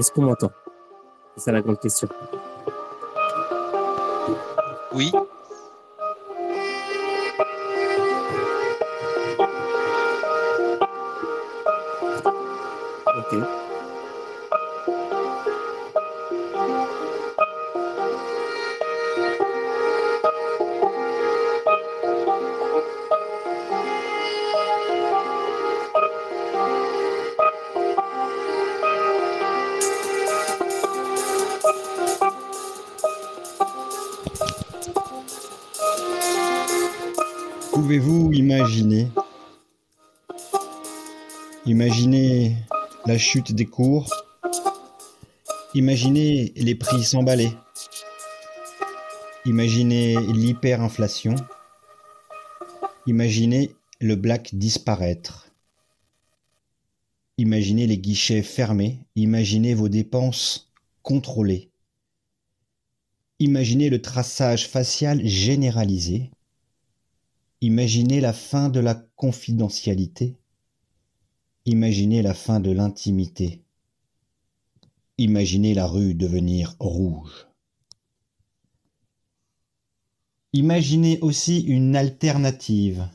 Est-ce qu'on m'entend? C'est ça la grande question. Oui, chute des cours. Imaginez les prix s'emballer. Imaginez l'hyperinflation. Imaginez le black disparaître. Imaginez les guichets fermés. Imaginez vos dépenses contrôlées. Imaginez le traçage facial généralisé. Imaginez la fin de la confidentialité. Imaginez la fin de l'intimité. Imaginez la rue devenir rouge. Imaginez aussi une alternative.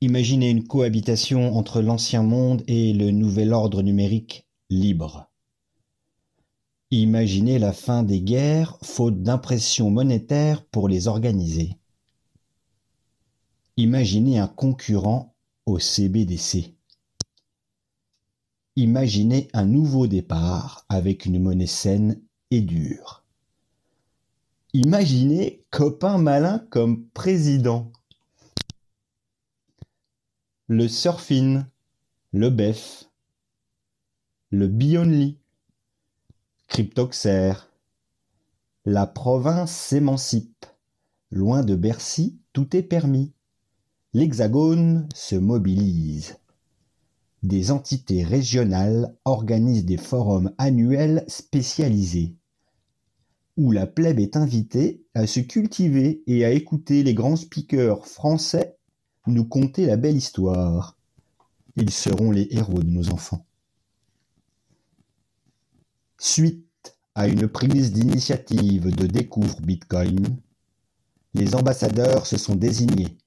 Imaginez une cohabitation entre l'ancien monde et le nouvel ordre numérique libre. Imaginez la fin des guerres faute d'impression monétaire pour les organiser. Imaginez un concurrent au CBDC. Imaginez un nouveau départ avec une monnaie saine et dure. Imaginez copain malin comme président. Le surfing, le BEF, le Bionly, Cryptoxer, la province s'émancipe. Loin de Bercy, tout est permis l'Hexagone se mobilise. Des entités régionales organisent des forums annuels spécialisés, où la plèbe est invitée à se cultiver et à écouter les grands speakers français nous conter la belle histoire. Ils seront les héros de nos enfants. Suite à une prise d'initiative de Découvre Bitcoin, les ambassadeurs se sont désignés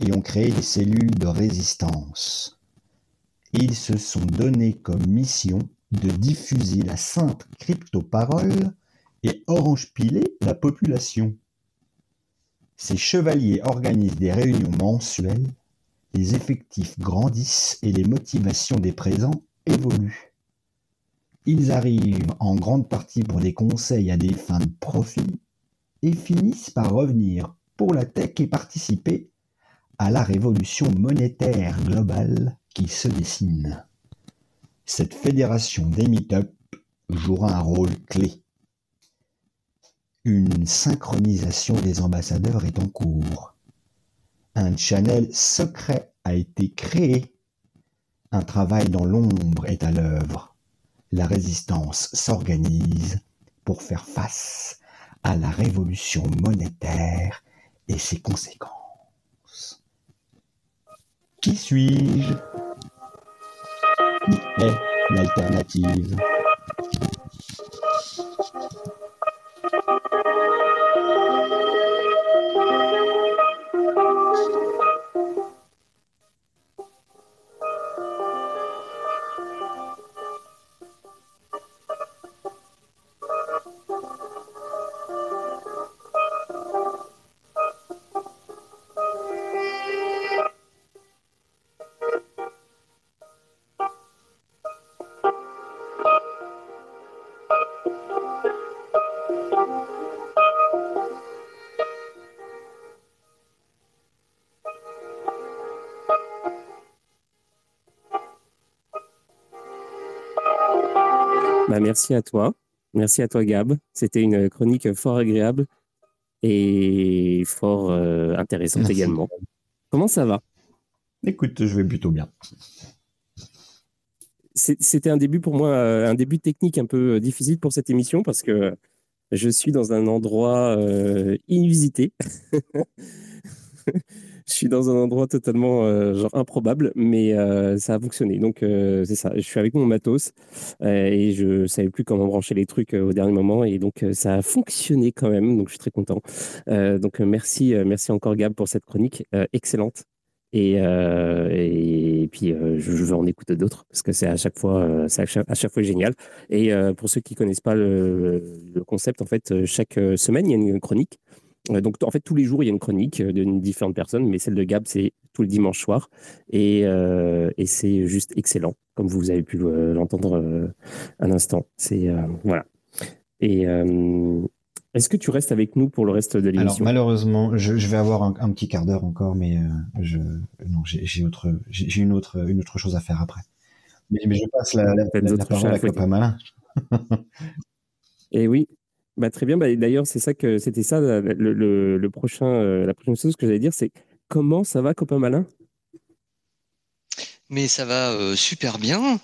et ont créé des cellules de résistance. Ils se sont donné comme mission de diffuser la sainte crypto-parole et orange-piler la population. Ces chevaliers organisent des réunions mensuelles, les effectifs grandissent et les motivations des présents évoluent. Ils arrivent en grande partie pour des conseils à des fins de profit et finissent par revenir pour la tech et participer à la révolution monétaire globale qui se dessine. Cette fédération des meet-up jouera un rôle clé. Une synchronisation des ambassadeurs est en cours. Un channel secret a été créé. Un travail dans l'ombre est à l'œuvre. La résistance s'organise pour faire face à la révolution monétaire et ses conséquences. Qui suis-je? Qui est l'alternative? Bah, merci à toi. Merci à toi, Gab. C'était une chronique fort agréable et fort euh, intéressante Merci. également. Comment ça va? Écoute, je vais plutôt bien. C'était un début pour moi, euh, un début technique un peu euh, difficile pour cette émission parce que je suis dans un endroit euh, inusité. Je suis dans un endroit totalement euh, improbable, mais euh, ça a fonctionné. Donc euh, c'est ça. Je suis avec mon matos et je savais plus comment brancher les trucs au dernier moment et donc ça a fonctionné quand même. Donc je suis très content. Donc merci, merci encore Gab pour cette chronique excellente. Et, puis je, je veux en écouter d'autres parce que c'est à chaque fois, à chaque, fois génial. Et pour ceux qui connaissent pas le, le concept, en fait, chaque semaine il y a une chronique. Euh, Donc, en fait, tous les jours, il y a une chronique euh, d'une différente personne, mais celle de Gab, c'est tout le dimanche soir. Et, euh, et c'est juste excellent, comme vous avez pu euh, l'entendre euh, un instant. C'est, voilà. Et est-ce que tu restes avec nous pour le reste de Alors l'émission? malheureusement, je, je vais avoir un, un petit quart d'heure encore, mais je non, j'ai autre, une autre, une autre chose à faire après. Mais, mais je passe la, la, la- la parole à. Copain Malin. Et oui, bah, très bien. Bah, D'ailleurs, c'est ça que c'était ça le, le- prochain, euh, la prochaine chose que j'allais dire, c'est comment ça va, copain malin? Mais ça va euh, super bien.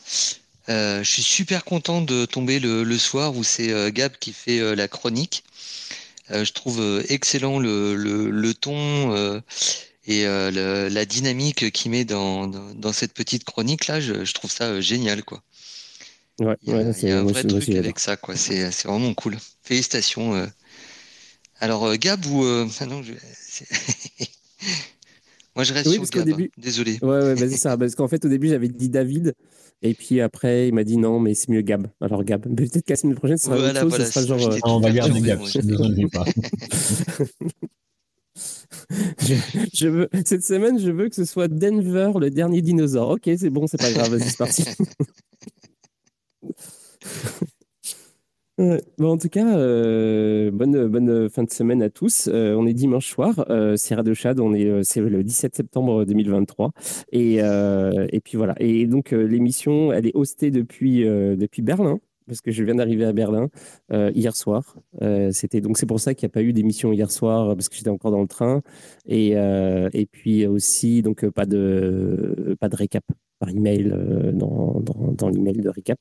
Euh, je suis super content de tomber le, le soir où c'est Gab qui fait la chronique. Je trouve excellent le, ton et la dynamique qu'il met dans, dans, dans cette petite chronique là. Je, je trouve ça génial quoi. Ouais, Il y a, ouais, il y c'est a un moi vrai aussi- truc avec ça quoi. C'est c'est vraiment cool. Félicitations. euh. Alors euh, Gab ou euh, ah non, je- c'est- moi je reste Oui, sur parce qu'au Gab. hein. début- Désolé. Ouais, ouais, bah, c'est ça. Parce qu'en fait, au début, j'avais dit David. Et puis après, il m'a dit non, mais c'est mieux Gab. Alors Gab. Mais Peut-être qu'à la semaine prochaine, ce sera Voilà, autre chose. voilà, ce sera genre. euh, Ah, on va garder Gab, moi, ne vous inquiétez pas. je, je veux, cette semaine, je veux que ce soit Denver, le dernier dinosaure. Ok, c'est bon, c'est pas grave, vas-y, c'est parti. En tout cas, euh, bonne, bonne fin de semaine à tous. Euh, on est dimanche soir, euh, c'est Radio Chad, on est, c'est le 17 septembre 2023. Et, et puis voilà. Et donc, l'émission, elle est hostée depuis, depuis Berlin, parce que je viens d'arriver à Berlin hier soir. C'était, donc, c'est pour ça qu'il n'y a pas eu d'émission hier soir, parce que j'étais encore dans le train. Et, et puis aussi, donc, pas de, pas de récap par email dans, dans, dans l'email de récap.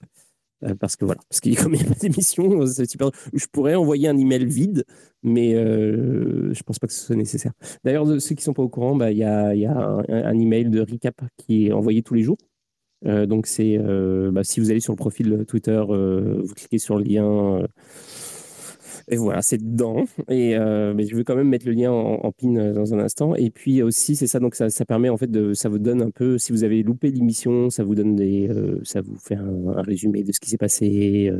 Euh, parce que voilà, parce qu'il comme il n'y a pas d'émission, euh, c'est super. Je pourrais envoyer un email vide, mais euh, je pense pas que ce soit nécessaire. D'ailleurs, ceux qui sont pas au courant, bah, il y a, un, email de recap qui est envoyé tous les jours. Euh, donc c'est bah, si vous allez sur le profil Twitter, vous cliquez sur le lien. Et voilà, c'est dedans. Et euh, mais je vais quand même mettre le lien en, pin euh, dans un instant. Et puis aussi, c'est ça. Donc ça, ça permet en fait de, ça vous donne un peu. Si vous avez loupé l'émission, ça vous donne des, euh, ça vous fait un, résumé de ce qui s'est passé.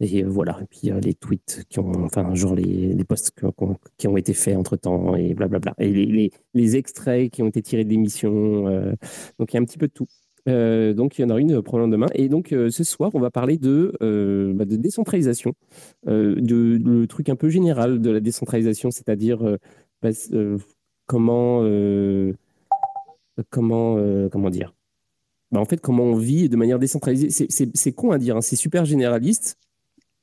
et voilà. Et puis les tweets qui ont, enfin genre les, les posts qui ont, qui ont été faits entre temps et blablabla. Et les, les, les extraits qui ont été tirés de l'émission. donc il y a un petit peu de tout. Euh, donc il y en aura une probablement demain. Et donc euh, ce soir, on va parler de, euh, bah, de décentralisation, euh, de le truc un peu général de la décentralisation, c'est-à-dire euh, euh, comment euh, comment euh, comment dire? Bah, en fait, comment on vit de manière décentralisée. C'est con à dire, hein, c'est super généraliste,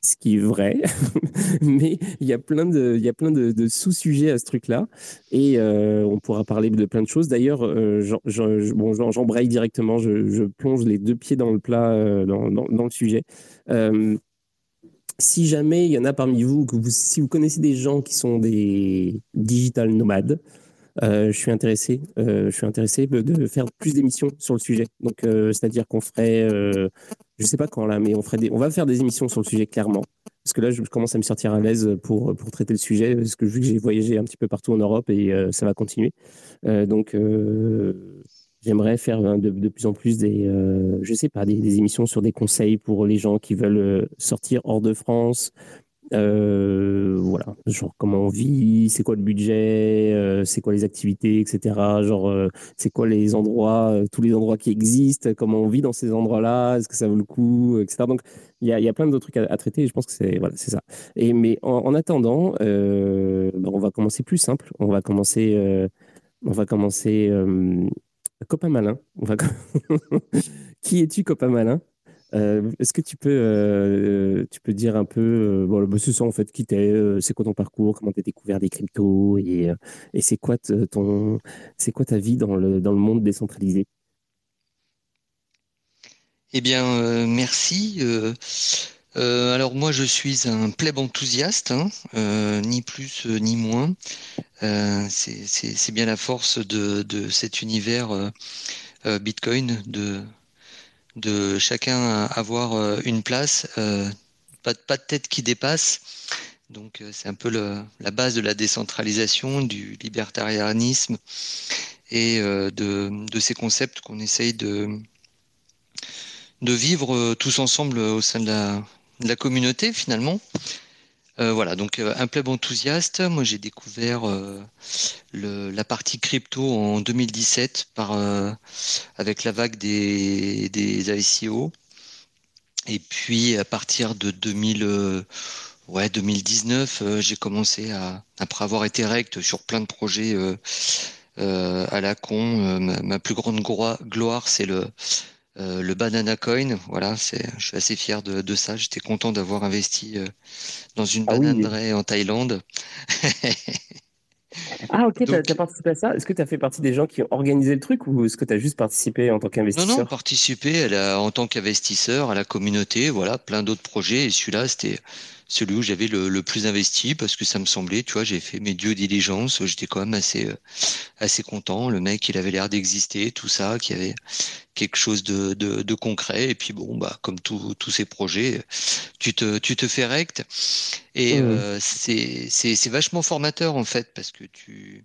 ce qui est vrai, mais il y a plein de, sous-sujets à ce truc-là, et euh, on pourra parler de plein de choses. D'ailleurs, euh, j'embraye directement, je, plonge les deux pieds dans le plat, euh, dans, le sujet. Euh, si jamais il y en a parmi vous, que vous, si vous connaissez des gens qui sont des digital nomades, je suis intéressé, euh, je suis intéressé de faire plus d'émissions sur le sujet. Donc, euh, c'est-à-dire qu'on ferait, je sais pas quand là, mais on ferait on va faire des émissions sur le sujet clairement. Parce que là, je commence à me sortir à l'aise pour, pour traiter le sujet, parce que vu que j'ai voyagé un petit peu partout en Europe et ça va continuer. donc, j'aimerais faire de, plus en plus des, je sais pas, des, émissions sur des conseils pour les gens qui veulent sortir hors de France, euh, voilà, genre comment on vit, c'est quoi le budget, euh, c'est quoi les activités, etc. Genre, euh, c'est quoi les endroits, tous les endroits qui existent, comment on vit dans ces endroits-là, est-ce que ça vaut le coup, etc. Donc, il y a, y a, plein d'autres trucs à, traiter et je pense que c'est voilà, c'est ça. Et, mais en, attendant, bah, on va commencer plus simple. On va commencer, on va commencer Copain Malin. Qui es-tu, Copain Malin euh, est-ce que tu peux, euh, tu peux dire un peu, euh, bon, c'est ça en fait, qui t'es, c'est quoi ton parcours, comment tu as découvert des cryptos et, c'est quoi ton, c'est quoi ta vie dans le, monde décentralisé? Eh bien, merci. alors moi, je suis un pleb enthousiaste, hein, ni plus ni moins. c'est bien la force de, de cet univers Bitcoin, de de chacun avoir euh, une place, euh, pas, de tête qui dépasse. Donc euh, c'est un peu la base de la décentralisation, du libertarianisme et de, ces concepts qu'on essaye de, vivre tous ensemble au sein de la communauté finalement. Euh, voilà, donc euh, un pleb enthousiaste. Moi, j'ai découvert euh, la partie crypto en 2017 par, avec la vague des, ICO. Et puis, à partir de 2000, ouais, 2019, j'ai commencé à, après avoir été rect sur plein de projets à la con, ma, plus grande gloire, c'est le, euh, le Banana Coin, voilà, c'est, je suis assez fier de, ça. J'étais content d'avoir investi euh, dans une ah bananerie en Thaïlande. ah ok, tu as, participé à ça. Est-ce que tu as fait partie des gens qui ont organisé le truc ou est-ce que tu as juste participé en tant qu'investisseur? Non, non, participé en tant qu'investisseur à la communauté, voilà, plein d'autres projets. Et celui-là, c'était celui où j'avais le, plus investi parce que ça me semblait, tu vois, j'ai fait mes dieux diligence, j'étais quand même assez euh, assez content. Le mec, il avait l'air d'exister, tout ça, qui avait quelque chose de, de, concret. Et puis bon, bah comme tous ces projets, tu te tu te fais rect. Et euh, c'est c'est vachement formateur en fait parce que tu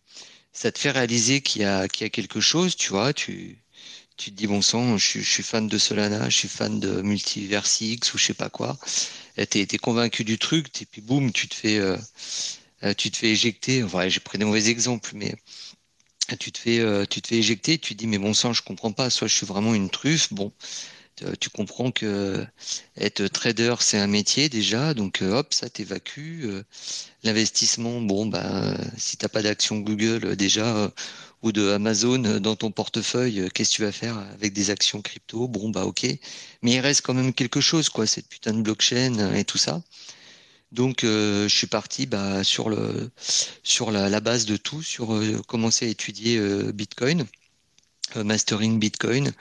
ça te fait réaliser qu'il y a qu'il y a quelque chose, tu vois, tu tu te dis bon sang, je, suis fan de Solana, je suis fan de Multiversix ou je sais pas quoi tu es, convaincu du truc, et puis boum, tu te fais, euh, euh, tu te fais éjecter. Enfin, j'ai pris des mauvais exemples, mais tu te fais, euh, tu te fais éjecter, tu te dis mais bon sang, je comprends pas. Soit je suis vraiment une truffe, bon, tu comprends que être trader c'est un métier déjà, donc hop, ça t'évacue. L'investissement, bon bah si t'as pas d'action Google déjà ou de Amazon dans ton portefeuille, euh, qu'est-ce que tu vas faire avec des actions crypto? Bon, bah ok. Mais il reste quand même quelque chose, quoi, cette putain de blockchain euh, et tout ça. Donc, euh, je suis parti bah, sur, la, base de tout, sur commencer à étudier Bitcoin, mastering Bitcoin,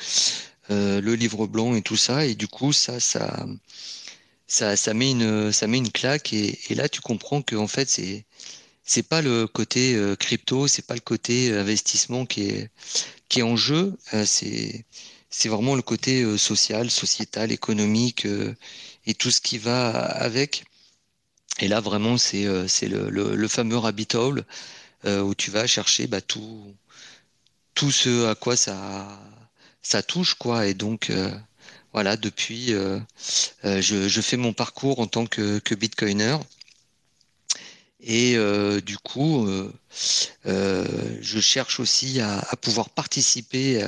le livre blanc et tout ça. Et du coup, ça, ça, ça, ça, met, une, ça met une claque. Et, et là, tu comprends que en fait, c'est c'est pas le côté euh, crypto, c'est pas le côté euh, investissement qui est qui est en jeu. Euh, c'est c'est vraiment le côté social, sociétal, économique et tout ce qui va avec. Et là vraiment c'est c'est le, le, fameux rabbit hole où tu vas chercher bah, tout tout ce à quoi ça ça touche quoi. Et donc voilà depuis je, je fais mon parcours en tant que, que bitcoiner. Et euh, du coup, euh, euh, je cherche aussi à, pouvoir participer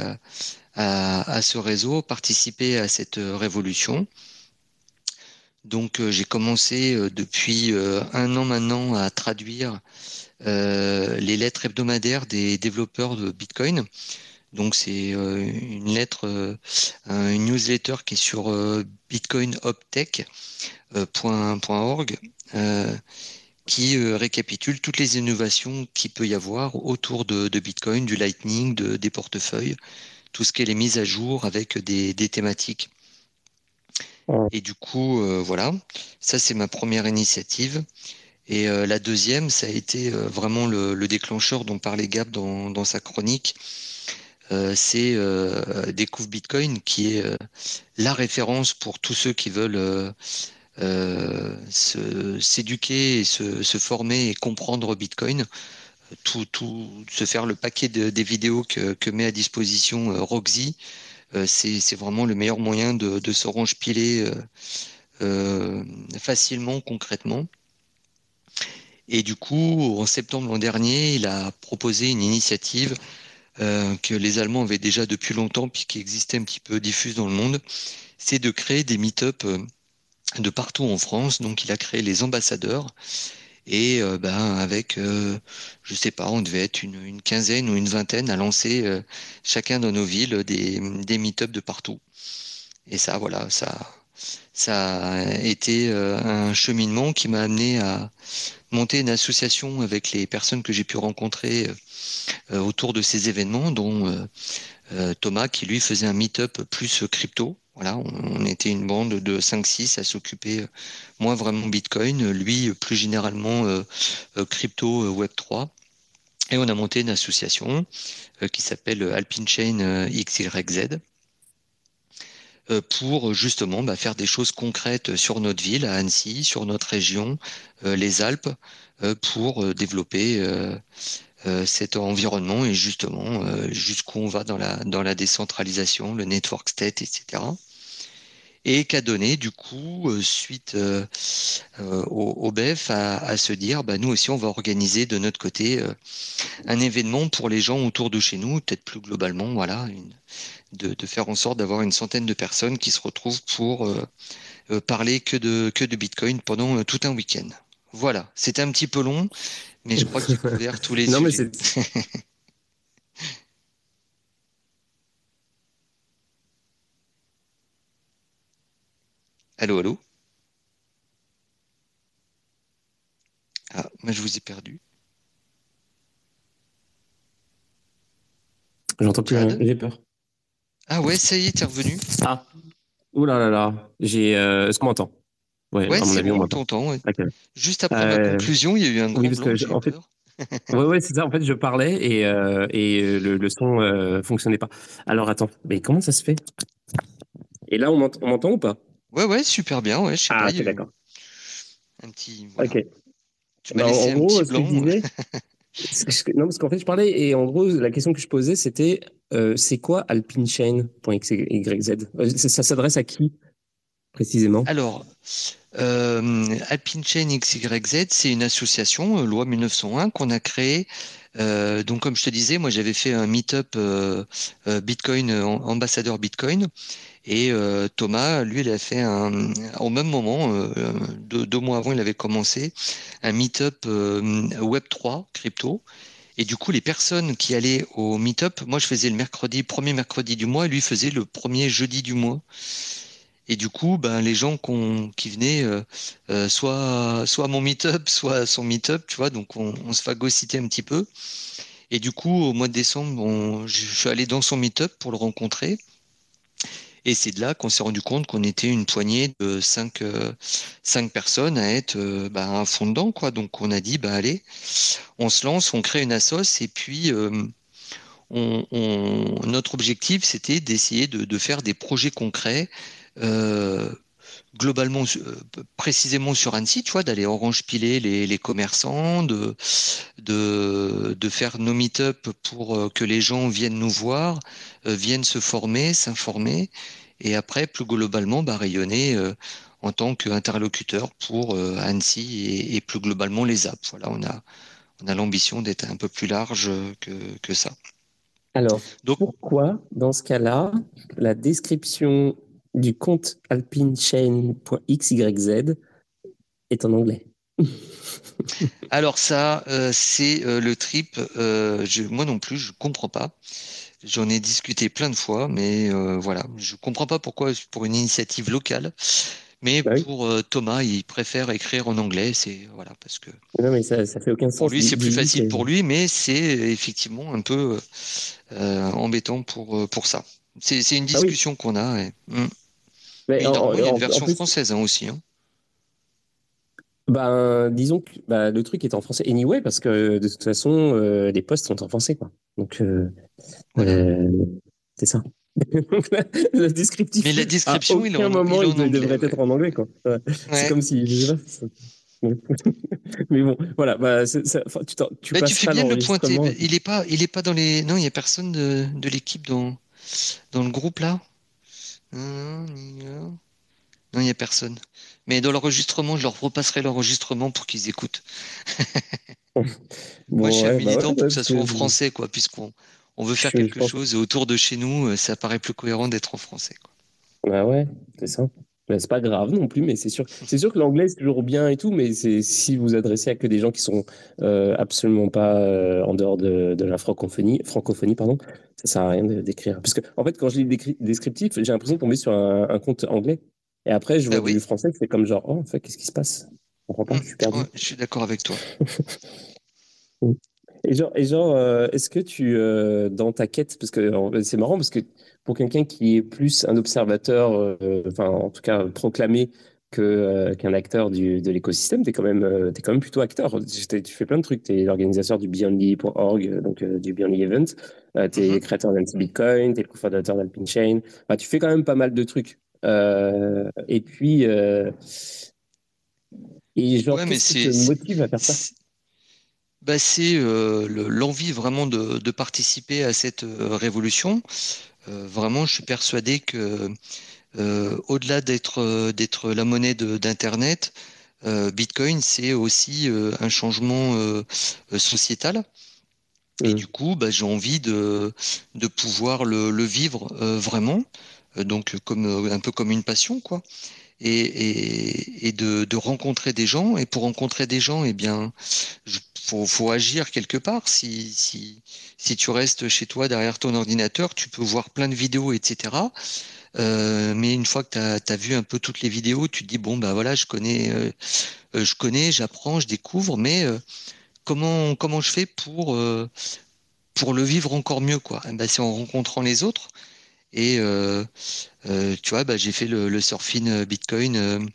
à, ce réseau, participer à cette révolution. Donc j'ai commencé depuis un an maintenant à traduire les lettres hebdomadaires des développeurs de Bitcoin. Donc c'est une lettre, une newsletter qui est sur bitcoinoptech.org qui euh, récapitule toutes les innovations qu'il peut y avoir autour de, Bitcoin, du Lightning, de, des portefeuilles, tout ce qu'elle est mise à jour avec des, thématiques. Et du coup, voilà, ça c'est ma première initiative. Et la deuxième, ça a été vraiment le, déclencheur dont parlait Gab dans, dans sa chronique. c'est Découvre Bitcoin qui est la référence pour tous ceux qui veulent s'éduquer et se, se, former et comprendre Bitcoin tout, tout, se faire le paquet de, des vidéos que, que, met à disposition euh, Roxy, euh, c'est vraiment le meilleur moyen de, de se piler euh, facilement, concrètement. Et du coup, en septembre l'an dernier, il a proposé une initiative que les Allemands avaient déjà depuis longtemps, puis qui existait un petit peu diffuse dans le monde, c'est de créer des meet-up de partout en France. Donc, il a créé les ambassadeurs. Et euh, ben, avec, euh, je sais pas, on devait être une, quinzaine ou une vingtaine à lancer euh, chacun dans nos villes des, des meet-up de partout. Et ça, voilà, ça, ça a été un cheminement qui m'a amené à monter une association avec les personnes que j'ai pu rencontrer autour de ces événements, dont Thomas qui lui faisait un meet-up plus crypto. Voilà, on, était une bande de 5-6 à s'occuper, euh, moi vraiment Bitcoin, lui plus généralement euh, euh, crypto Web 3. Et on a monté une association qui s'appelle Alpine Chain XYZ pour justement bah, faire des choses concrètes sur notre ville, à Annecy, sur notre région, les Alpes, pour développer cet environnement et justement jusqu'où on va dans la, dans la décentralisation, le network state, etc et qu'a donné du coup euh, suite euh, euh, au, BEF à, se dire bah, nous aussi on va organiser de notre côté un événement pour les gens autour de chez nous, peut-être plus globalement, voilà, de, faire en sorte d'avoir une centaine de personnes qui se retrouvent pour parler que de, que de Bitcoin pendant tout un week-end. Voilà, c'était un petit peu long, mais je crois qu'il faut faire tous les non, sujets. Allô, allô? Ah, mais je vous ai perdu. J'entends plus rien, j'ai peur. Ah ouais, ça y est, t'es revenu. Ah, ouh là là là, j'ai. Euh, est-ce qu'on m'entend? Ouais, c'est bon, on t'entend. Juste après ma euh, conclusion, il y a eu un gros oui, blanc, en fait... ouais, ouais, c'est ça. En fait, je parlais et, euh, et le, le, son euh, fonctionnait pas. Alors attends, mais comment ça se fait? Et là, on m'entend ou pas? Ouais, ouais, super bien. Ouais, je sais ah, pas. d'accord. Un petit. Ok. Tu m'as bah, laissé en un gros, petit blanc. non, parce qu'en fait, je parlais et en gros, la question que je posais, c'était euh, c'est quoi alpinechain.xyz euh, Ça s'adresse à qui précisément? Alors, euh, Alpine Chain XYZ, c'est une association, euh, loi 1901, qu'on a créée. Euh, donc, comme je te disais, moi, j'avais fait un meet-up Bitcoin, ambassadeur Bitcoin. Et euh, Thomas, lui, il a fait un, au même moment, euh, deux, mois avant, il avait commencé un meet-up euh, Web3 crypto. Et du coup, les personnes qui allaient au meet-up, moi, je faisais le mercredi, premier mercredi du mois, et lui faisait le premier jeudi du mois. Et du coup, ben, les gens qui venaient, soit, soit à mon meet-up, soit à son meet-up, tu vois, donc on, on se phagocytait un petit peu. Et du coup, au mois de décembre, je suis allé dans son meet-up pour le rencontrer. Et c'est de là qu'on s'est rendu compte qu'on était une poignée de cinq, euh, cinq personnes à être euh, bah, un fond dedans. Quoi. Donc on a dit, bah, allez, on se lance, on crée une assoce et puis euh, on, notre objectif, c'était d'essayer de, de, faire des projets concrets. Globalement, euh, précisément sur Annecy, tu vois, d'aller orange piler les, les commerçants, de, de, de, faire nos meet-up pour euh, que les gens viennent nous voir, euh, viennent se former, s'informer, et après, plus globalement, bah, rayonner en tant qu'interlocuteur pour Annecy et, et, plus globalement les apps. Voilà, on a, on a l'ambition d'être un peu plus large que, que ça. Alors, Donc, pourquoi, dans ce cas-là, la description du compte alpinechain.xyz est en anglais. Alors ça, euh, c'est euh, le trip. Euh, moi non plus, je comprends pas. J'en ai discuté plein de fois, mais voilà, je comprends pas pourquoi pour une initiative locale. Mais bah pour Thomas, il préfère écrire en anglais. C'est voilà parce que. Non, mais ça, ça fait aucun sens. Pour lui, c'est plus facile pour lui, mais c'est effectivement un peu embêtant pour pour ça. C'est une ah discussion qu'on a. Et... Hmm. Mais, normalement, il y a une version française hein, aussi. Hein. Ben, disons que bah, le truc est en français anyway, parce que de toute façon, euh, les posts sont en français. Quoi. Donc, euh, euh, c'est ça. le descriptif. Mais la description, à aucun moment, il, devrait être en anglais. Quoi. C'est comme si. Je sais pas, mais bon, voilà. Bah, tu, tu, bah, tu fais bien le pointer. Il n'est pas, il est pas dans les. Non, il n'y a personne de, de l'équipe dans, dans le groupe là. Non, il n'y a personne. Mais dans l'enregistrement, je leur repasserai l'enregistrement pour qu'ils écoutent. Moi, je suis un bah militant pour que ça soit en français, quoi, puisqu'on on veut faire quelque chose autour de chez nous, euh, ça paraît plus cohérent d'être en français. Quoi. Bah ouais, c'est ça. Mais c'est pas grave non plus, mais c'est sûr, c'est sûr que l'anglais c'est toujours bien et tout, mais c'est si vous adressez à que des gens qui sont euh, absolument pas euh, en dehors de, de, la francophonie, francophonie pardon, ça sert à rien d'écrire. Parce que en fait, quand je lis le descriptif, j'ai l'impression de tomber sur un, un compte anglais. Et après, je vois bah du français, c'est comme genre, oh, en fait, qu'est-ce qui se passe? Je comprends pas, je suis perdu. je suis d'accord avec toi. et genre, et genre euh, est-ce que tu, euh, dans ta quête, parce que c'est marrant, parce que pour quelqu'un qui est plus un observateur, euh, enfin, en tout cas, proclamé que qu'un acteur du, de l'écosystème, tu es, quand même, es quand même plutôt acteur. Tu fais plein de trucs. Tu es l'organisateur du Beyondly.org, donc du Beyondly Event. tu es mm-hmm. créateur d'Anti-Bitcoin, tu es le cofondateur d'Alpine Chain. tu fais quand même pas mal de trucs. Euh, et puis, euh, et genre, qu'est-ce qui te motive à faire ça? bah, c'est euh, l'envie vraiment de, de, participer à cette révolution. Vraiment, je suis persuadé que au-delà d'être d'être la monnaie d'internet, Bitcoin c'est aussi un changement sociétal. Et mmh. du coup, bah, j'ai envie de, de pouvoir le, le vivre vraiment. Euh, donc comme euh, un peu comme une passion, quoi. Et, et, de, de, rencontrer des gens. Et pour rencontrer des gens, eh bien, faut, faut agir quelque part. Si, tu restes chez toi derrière ton ordinateur, tu peux voir plein de vidéos, etc. Euh, mais une fois que tu as, vu un peu toutes les vidéos, tu te dis bon bah voilà, je connais, euh, je connais, j'apprends, je découvre, mais euh, comment comment je fais pour pour le vivre encore mieux eh ben, C'est en rencontrant les autres et tu vois, bah, j'ai fait le, surfing Bitcoin.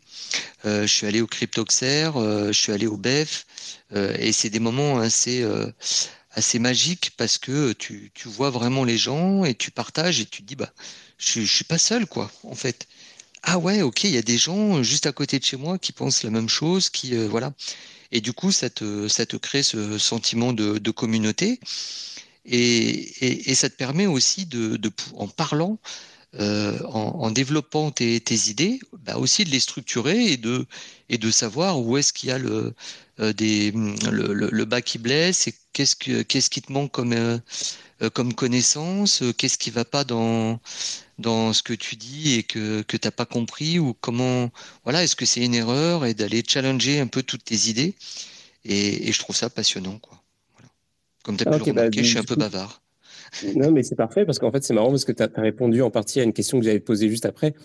je suis allé au Cryptoxer, je suis allé au BEF. Et c'est des moments assez, assez magiques parce que tu, tu, vois vraiment les gens et tu partages et tu te dis, bah, je, je suis pas seul, quoi, en fait. Ah ouais, ok, il y a des gens juste à côté de chez moi qui pensent la même chose, qui voilà. Et du coup, ça te, ça te crée ce sentiment de, communauté. Et, et, ça te permet aussi de, de en parlant, euh, en, développant tes, idées, bah aussi de les structurer et de, et de savoir où est-ce qu'il y a le, euh, des, le, le, bas qui blesse et qu'est-ce, que, qu'est-ce qui te manque comme, euh, comme connaissance, qu'est-ce qui va pas dans, dans ce que tu dis et que, que tu n'as pas compris ou comment, voilà, est-ce que c'est une erreur et d'aller challenger un peu toutes tes idées. Et, et je trouve ça passionnant, quoi. Comme tu as pu le bah, je suis un peu bavard. Non, mais c'est parfait parce qu'en fait, c'est marrant parce que tu as, répondu en partie à une question que j'allais te poser juste après.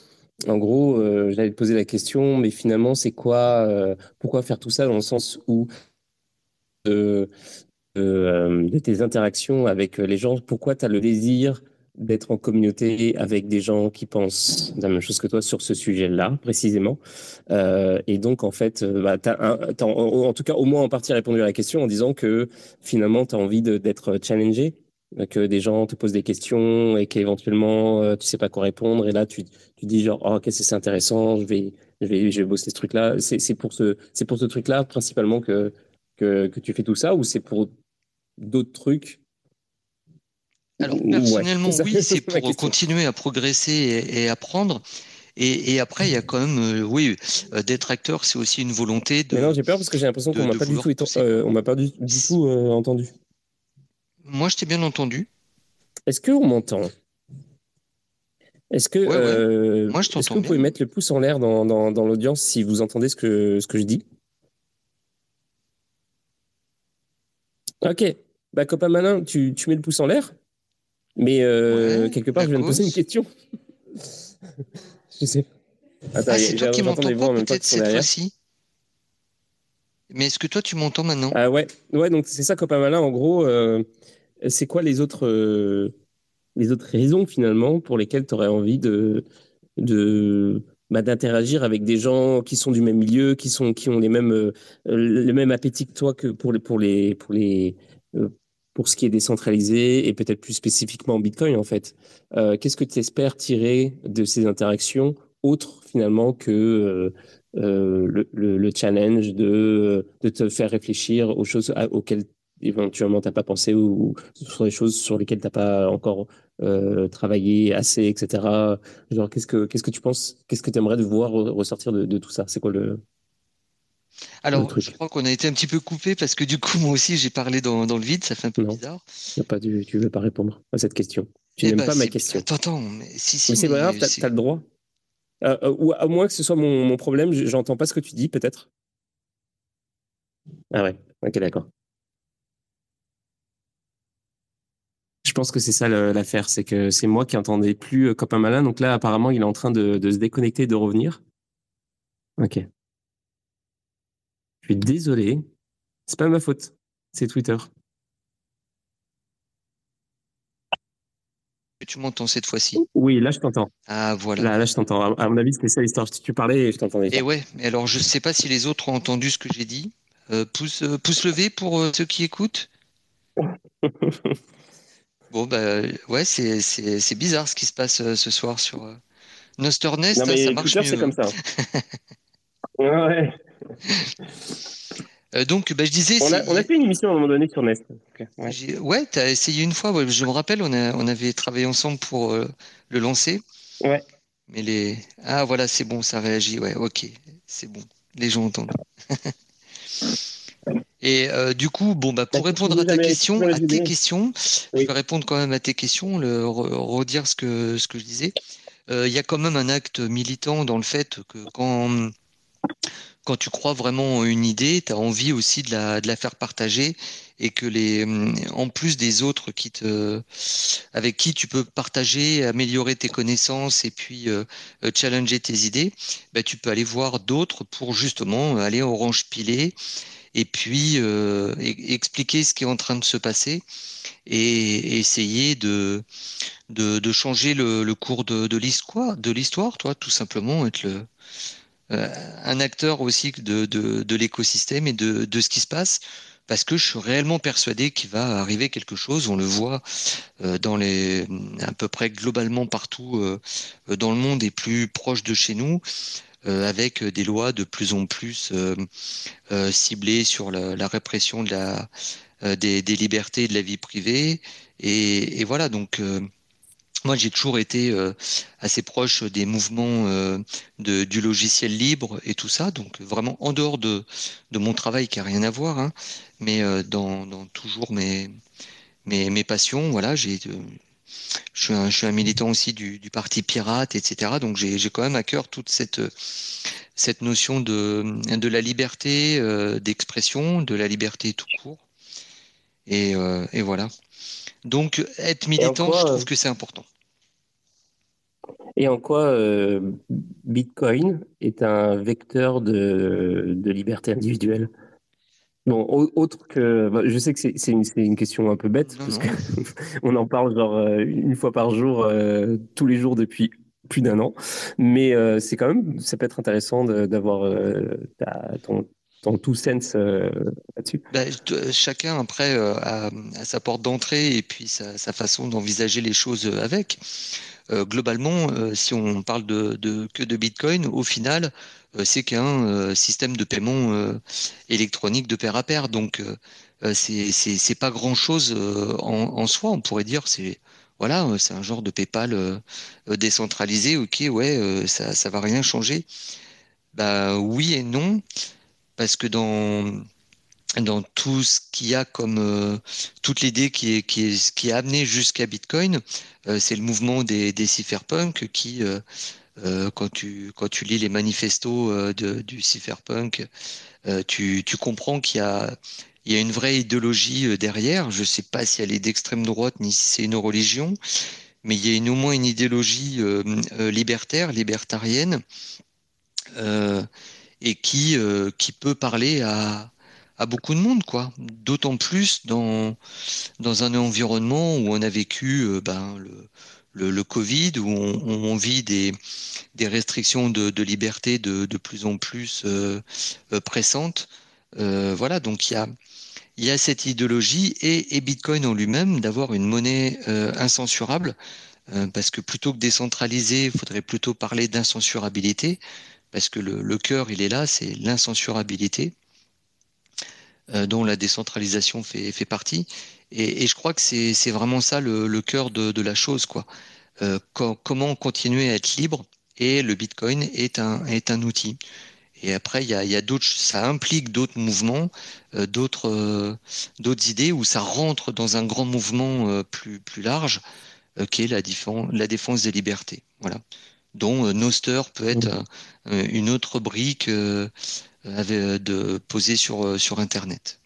En gros, euh, j'allais te poser la question, mais finalement, c'est quoi, euh, pourquoi faire tout ça dans le sens où euh, de tes interactions avec les gens, pourquoi tu as le désir d'être en communauté avec des gens qui pensent la même chose que toi sur ce sujet-là, précisément? Euh, et donc, en fait, euh, bah, as, en, tout cas au moins en partie répondu à la question en disant que finalement, tu as envie d'être challengé, que des gens te posent des questions et qu'éventuellement, euh, tu sais pas quoi répondre. Et là, tu, tu dis genre, oh, ok, c'est intéressant, je vais, je vais, je vais bosser ce truc-là. C'est pour ce, c'est pour ce truc-là principalement que, que, que tu fais tout ça ou c'est pour d'autres trucs? Alors personnellement, oui, c'est pour continuer à progresser et, apprendre. Et, après, il y a quand même, euh, oui, euh, d'être acteur, c'est aussi une volonté de. Mais non, j'ai peur parce que j'ai l'impression qu'on m'a pas, du tout, euh, on m'a pas du, tout entendu. Moi, je t'ai bien entendu. Est-ce qu'on m'entend? Est-ce que, Moi, je est-ce que vous pouvez mettre le pouce en l'air dans, dans, l'audience si vous entendez ce que, ce que je dis? Ok. Bah, copain malin, tu, tu mets le pouce en l'air mais euh, quelque part, je viens de poser une question. je sais. Attends, ah, c'est toi qui m'entends pas peut-être cette fois-ci. Mais est-ce que toi, tu m'entends maintenant? Ah ouais, ouais. Donc c'est ça, copain malin. En gros, euh, c'est quoi les autres, euh, les autres raisons finalement pour lesquelles tu aurais envie de, de, bah, d'interagir avec des gens qui sont du même milieu, qui sont qui ont les mêmes euh, le même appétit que toi que pour les pour les pour les euh, pour ce qui est décentralisé et peut-être plus spécifiquement Bitcoin en fait. Qu'est-ce que tu espères tirer de ces interactions autres finalement que le, le, le, challenge de, de te faire réfléchir aux choses auxquelles éventuellement t'as pas pensé ou, sur des choses sur lesquelles t'as pas encore euh, travaillé assez, etc. Genre, qu'est-ce que qu'est-ce que tu penses, qu'est-ce que tu aimerais de voir ressortir de, de tout ça? C'est quoi le alors, je crois qu'on a été un petit peu coupé parce que du coup, moi aussi, j'ai parlé dans, dans, le vide, ça fait un peu non, bizarre. Y a pas, tu ne veux pas répondre à cette question. Tu eh n'aimes bah, pas ma question. Attends, attends, mais si, si. Mais c'est pas grave, tu as, le droit. Euh, ou à moins que ce soit mon, mon problème, j'entends pas ce que tu dis, peut-être? Ah ouais, ok, d'accord. Pense que c'est ça l'affaire, c'est que c'est moi qui entendais plus Copain Malin. Donc là, apparemment, il est en train de, de se déconnecter et de revenir. Ok. Je suis désolé. C'est pas ma faute. C'est Twitter. Tu m'entends cette fois-ci Oui, là je t'entends. Ah voilà. Là, là je t'entends. À mon avis, c'était ça l'histoire. Tu parlais et je t'entendais. Et ouais, mais alors je sais pas si les autres ont entendu ce que j'ai dit. Euh, pouce, euh, pouce levé pour euh, ceux qui écoutent. bon bah ouais, c'est, bizarre ce qui se passe euh, ce soir sur euh, Noster Nest. Non, mais ça marche mieux. c'est comme ça. ouais. Euh, donc, bah, je disais. On a, on a, fait une émission à un moment donné sur Nest. Okay. Ouais, ouais tu as essayé une fois. Ouais, je me rappelle, on, a, on avait travaillé ensemble pour euh, le lancer. Ouais. Mais les. Ah, voilà, c'est bon, ça réagit. Ouais, ok. C'est bon. Les gens entendent. Et euh, du coup, bon, bah, pour répondre à ta question, à tes questions, oui. je vais répondre quand même à tes questions, le, redire ce que, ce que je disais. Il y a quand même un acte militant dans le fait que quand quand tu crois vraiment en une idée, tu as envie aussi de la, de la faire partager et que les, en plus des autres qui te, avec qui tu peux partager, améliorer tes connaissances et puis euh, challenger tes idées, bah, tu peux aller voir d'autres pour justement aller orange pilé et puis euh, expliquer ce qui est en train de se passer et, essayer de, de, changer le, cours de, de l'histoire, toi, tout simplement être le, euh, un acteur aussi de, de, l'écosystème et de, ce qui se passe parce que je suis réellement persuadé qu'il va arriver quelque chose. On le voit euh, dans les à peu près globalement partout dans le monde et plus proche de chez nous, avec des lois de plus en plus euh, euh, ciblées sur la, la, répression de la des, des, libertés et de la vie privée. Et, et voilà donc moi, j'ai toujours été euh, assez proche des mouvements euh, de, du logiciel libre et tout ça, donc vraiment en dehors de, de mon travail qui a rien à voir, hein, mais euh, dans, dans, toujours mes, mes, mes passions. Voilà, j'ai, je suis, un, je suis un militant aussi du, du parti pirate, etc. Donc j'ai, j'ai quand même à cœur toute cette, cette notion de, de la liberté d'expression, de la liberté tout court. Et, et voilà. Donc, être militant, quoi, je trouve que c'est important. Et en quoi euh, Bitcoin est un vecteur de, de liberté individuelle? Bon, autre que. Bah, je sais que c'est une, une, question un peu bête, non, parce qu'on en parle genre une fois par jour, euh, tous les jours depuis plus d'un an. Mais euh, c'est quand même. Ça peut être intéressant d'avoir euh, ton, ton tout sens euh, là-dessus bah, Chacun, après, euh, a, a, sa porte d'entrée et puis sa, sa façon d'envisager les choses avec. Euh, globalement, si on parle de, que de Bitcoin, au final, c'est qu'un système de paiement électronique de pair à pair. Donc, c'est pas grand-chose en, en, soi. On pourrait dire c'est voilà, c'est un genre de PayPal décentralisé. Ok, ouais, ça, ça va rien changer. Bah oui et non parce que dans dans tout ce qu'il y a comme euh, toute l'idée qui est, qui est qui est amenée jusqu'à Bitcoin, euh, c'est le mouvement des, des cypherpunks qui euh, quand tu quand tu lis les manifestos de, du cypherpunk, tu, tu comprends qu'il y a il y a une vraie idéologie derrière. Je sais pas si elle est d'extrême droite ni si c'est une religion, mais il y a une, au moins une idéologie libertaire, libertarienne. Euh, et qui, euh, qui peut parler à, à beaucoup de monde, quoi. D'autant plus dans, dans un environnement où on a vécu euh, ben, le, le, Covid, où on, vit des, des restrictions de, liberté de, de, plus en plus pressantes. voilà, donc il y a, y a cette idéologie et, et Bitcoin en lui-même d'avoir une monnaie incensurable, parce que plutôt que décentraliser, il faudrait plutôt parler d'incensurabilité, parce que le, le cœur, il est là, c'est l'incensurabilité. Euh, dont la décentralisation fait, fait partie. Et, et, je crois que c'est vraiment ça le, le cœur de, de, la chose. quoi. Euh, comment continuer à être libre et le Bitcoin est un, est un outil. Et après, il y a, y a d'autres, ça implique d'autres mouvements, euh, d'autres, euh, d'autres idées où ça rentre dans un grand mouvement euh, plus, plus large, qui est la, la défense des libertés. Voilà. Dont Noster peut être une autre brique avait de poser sur, euh, sur Internet.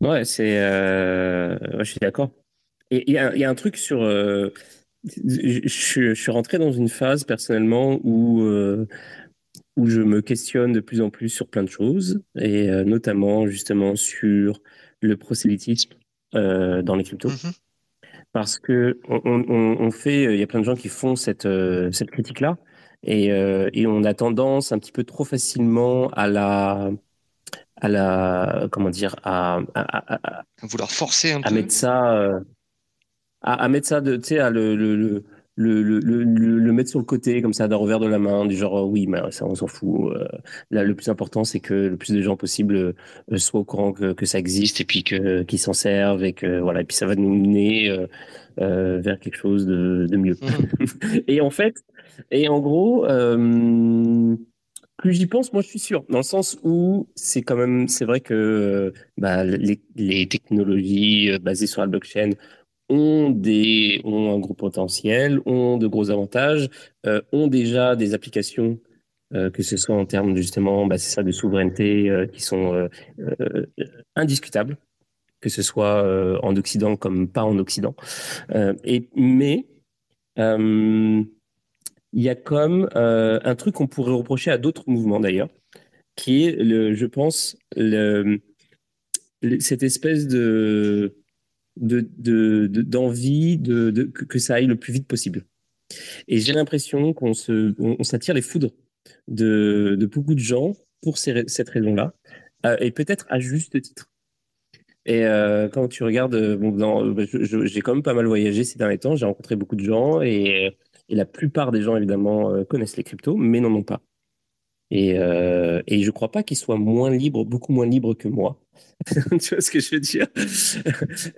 Ouais, c'est, euh, je suis d'accord. Et il y, y, a un truc sur. Euh, je, je, suis rentré dans une phase personnellement où, euh, où je me questionne de plus en plus sur plein de choses, et euh, notamment justement sur le prosélytisme dans les cryptos. Mm -hmm. Parce que on, on, on, fait, il y a plein de gens qui font cette, cette critique-là, et, euh, et, on a tendance un petit peu trop facilement à la, à la, comment dire, à, à, à, à vouloir forcer un à peu. mettre ça, euh, à, mettre ça de, tu sais, à le, le, le le, le, le, le, mettre sur le côté comme ça d'un revers de la main du genre oui mais ça on s'en fout euh, là le plus important c'est que le plus de gens possible euh, soient au courant que, que ça existe et puis que qu'ils s'en servent et que voilà et puis ça va nous mener euh, euh vers quelque chose de, de mieux mmh. et en fait et en gros euh, plus j'y pense, moi je suis sûr, dans le sens où c'est quand même, c'est vrai que bah, les, technologies basées sur la blockchain ont, des, ont un gros potentiel, ont de gros avantages, euh, ont déjà des applications, euh, que ce soit en termes justement, bah, c'est ça, de souveraineté, euh, qui sont euh, euh, indiscutables, que ce soit euh, en Occident comme pas en Occident. et, mais il y a comme un truc qu'on pourrait reprocher à d'autres mouvements d'ailleurs, qui est, le, je pense, cette espèce de d'envie de, que, ça aille le plus vite possible. Et j'ai l'impression qu'on s'attire les foudres de, beaucoup de gens pour ces, cette raison-là, euh, et peut-être à juste titre. Et euh, quand tu regardes, j'ai quand même pas mal voyagé ces derniers temps, j'ai rencontré beaucoup de gens, et, et, la plupart des gens, évidemment, euh, connaissent les cryptos, mais n'en ont pas. Et, euh, je crois pas qu'ils soient moins libres, beaucoup moins libres que moi. tu vois ce que je veux dire?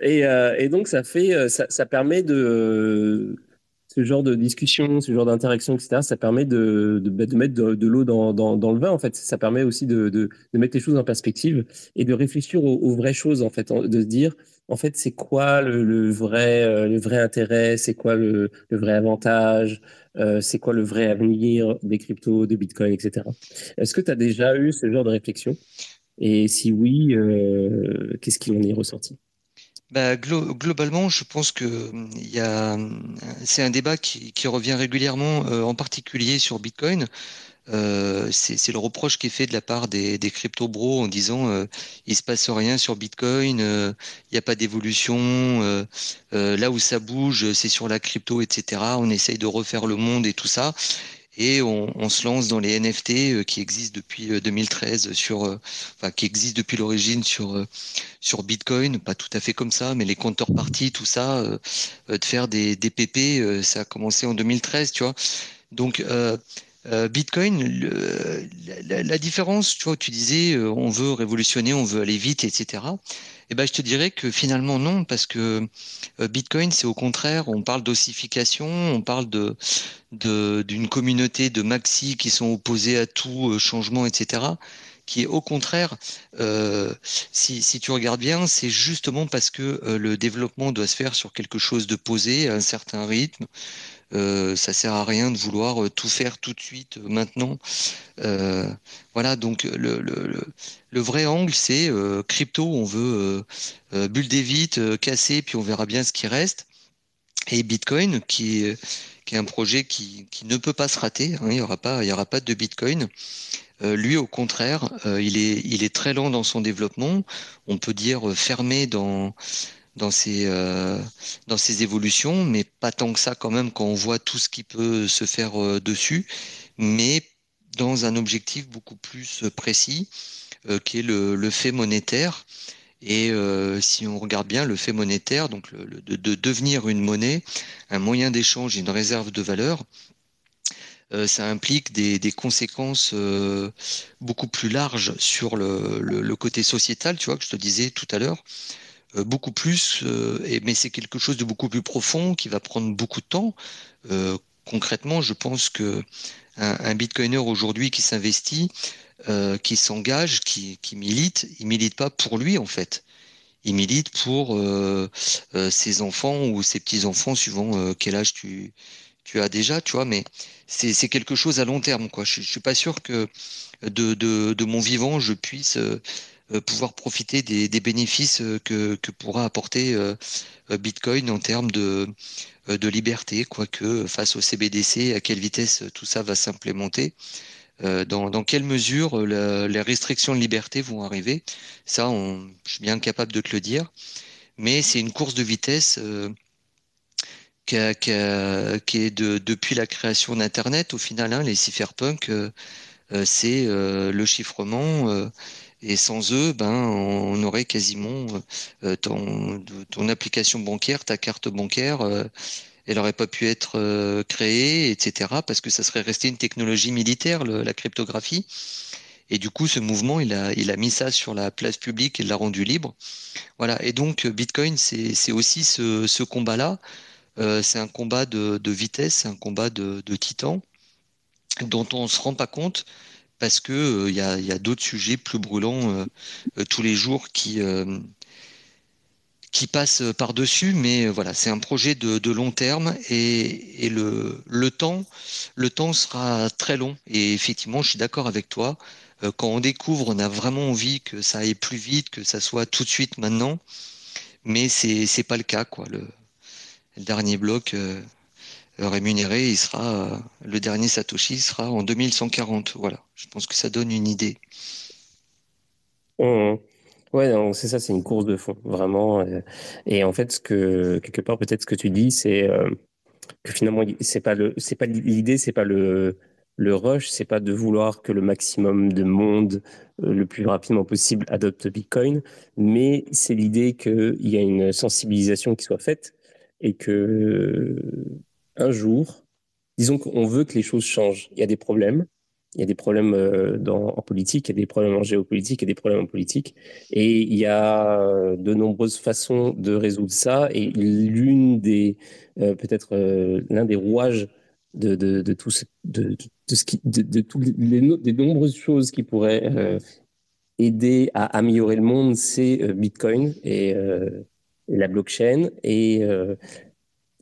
Et, euh, et, donc ça fait, ça, permet de ce genre de discussion, ce genre d'interaction, etc. Ça permet de, de mettre de, l'eau dans, le vin. En fait, ça permet aussi de, mettre les choses en perspective et de réfléchir aux vraies choses. En fait, de se dire, en fait, c'est quoi le, le, vrai, euh, le vrai intérêt, c'est quoi le, vrai avantage, euh, c'est quoi le vrai avenir des cryptos, de Bitcoin, etc. Est-ce que tu as déjà eu ce genre de réflexion? Et si oui, euh, qu'est-ce qui en est ressorti bah, glo globalement, je pense que y a, c'est un débat qui, revient régulièrement, en particulier sur Bitcoin. Euh, c'est le reproche qui est fait de la part des, des crypto bros en disant euh, il se passe rien sur Bitcoin, euh, il n'y a pas d'évolution, euh, euh, là où ça bouge, c'est sur la crypto, etc. On essaye de refaire le monde et tout ça et on, on, se lance dans les NFT qui existent depuis 2013 euh, sur, enfin, qui existent depuis l'origine sur sur Bitcoin, pas tout à fait comme ça, mais les compteurs parties, tout ça, de faire des, des PP, ça a commencé en 2013, tu vois. Donc Bitcoin, le, la, différence, tu vois, tu disais, on veut révolutionner, on veut aller vite, etc. Eh ben, je te dirais que finalement non, parce que Bitcoin, c'est au contraire, on parle d'ossification, on parle de d'une communauté de maxi qui sont opposés à tout changement, etc qui est au contraire, euh, si, tu regardes bien, c'est justement parce que euh, le développement doit se faire sur quelque chose de posé, à un certain rythme. Euh, ça sert à rien de vouloir tout faire tout de suite maintenant. voilà, donc le, vrai angle, c'est crypto, on veut builder vite, casser, puis on verra bien ce qui reste. Et Bitcoin, qui est, un projet qui, ne peut pas se rater, hein, il n'y aura, pas, de Bitcoin. Euh, lui, au contraire, euh, il, est, il est très lent dans son développement. On peut dire fermé dans, dans ces, dans ces évolutions, mais pas tant que ça quand même quand on voit tout ce qui peut se faire dessus, mais dans un objectif beaucoup plus précis, qui est le, le fait monétaire. Et euh, si on regarde bien le fait monétaire, donc de, de, devenir une monnaie, un moyen d'échange, une réserve de valeur, euh, ça implique des, des conséquences euh, beaucoup plus larges sur le, le, côté sociétal, tu vois, que je te disais tout à l'heure. Euh, beaucoup plus, euh, et, mais c'est quelque chose de beaucoup plus profond qui va prendre beaucoup de temps. concrètement, je pense que un, bitcoiner aujourd'hui qui s'investit, euh, qui s'engage, qui, milite, il milite pas pour lui en fait. Il milite pour euh, euh, ses enfants ou ses petits-enfants, suivant euh, quel âge tu, as déjà, tu vois, mais c'est quelque chose à long terme, quoi. Je, je suis pas sûr que de, mon vivant, je puisse euh, pouvoir profiter des, des bénéfices que, que, pourra apporter Bitcoin en termes de, de liberté, quoique face au CBDC, à quelle vitesse tout ça va s'implémenter. Euh, dans, dans, quelle mesure les restrictions de liberté vont arriver? Ça, on, je suis bien capable de te le dire. Mais c'est une course de vitesse euh, qui, est de, depuis la création d'Internet. Au final, hein, les cypherpunks, euh, euh c'est euh, le chiffrement. Et sans eux, ben, on aurait quasiment ton, ton application bancaire, ta carte bancaire elle n'aurait pas pu être euh, créée, etc., parce que ça serait resté une technologie militaire, le, la cryptographie. Et du coup, ce mouvement, il a, il a mis ça sur la place publique et l'a rendu libre. Voilà. Et donc, Bitcoin, c'est aussi ce, ce combat-là. Euh, c'est un combat de, de vitesse, c'est un combat de, de titan, dont on ne se rend pas compte parce que il euh, y a, y a d'autres sujets plus brûlants euh, euh, tous les jours qui qui par-dessus, mais voilà, c'est un projet de, long terme et, le, le, temps, le temps sera très long. Et effectivement, je suis d'accord avec toi. Quand on découvre, on a vraiment envie que ça aille plus vite, que ça soit tout de suite maintenant, mais c'est c'est pas le cas quoi. Le, dernier bloc rémunéré, il sera euh, le dernier Satoshi sera en 2140. Voilà, je pense que ça donne une idée. Mmh. Ouais, c'est ça, c'est une course de fond, vraiment. Et en fait, quelque part, peut-être ce que tu dis, c'est euh, que finalement, c'est pas le, c'est pas l'idée, c'est pas le le rush, c'est pas de vouloir que le maximum de monde euh, le plus rapidement possible adopte Bitcoin, mais c'est l'idée qu'il y a une sensibilisation qui soit faite et que un jour, disons qu'on veut que les choses changent. Il y a des problèmes, il y a des problèmes euh, en politique, il y a des problèmes en géopolitique, il y a des problèmes en politique. Et il y a euh, de nombreuses façons de résoudre ça. Et l'une des, euh, peut-être l'un des rouages de, de, de, tout ce, de, de, toutes les, des nombreuses choses qui pourraient aider à améliorer le monde, c'est Bitcoin et, et, la blockchain. Et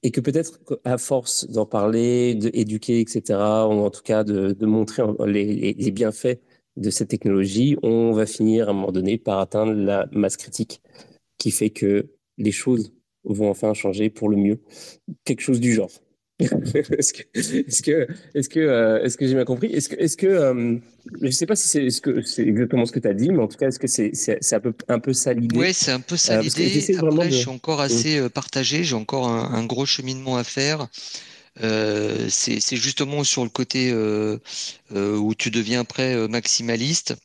et que peut-être à force d'en parler, d'éduquer, etc., ou en tout cas de, montrer les, bienfaits de cette technologie, on va finir à un moment donné par atteindre la masse critique qui fait que les choses vont enfin changer pour le mieux. Quelque chose du genre. est-ce que est-ce que est-ce que euh, est-ce que j'ai bien compris? Est-ce que est-ce que euh, je sais pas si c'est ce que c'est exactement ce que tu as dit, mais en tout cas est-ce que c'est c'est, c'est un peu un peu ça l'idée? Ouais, c'est un peu ça euh, l'idée. Après, de... je suis encore assez partagé. J'ai encore un, un, gros cheminement à faire. C'est, c'est justement sur le côté où tu deviens après maximaliste.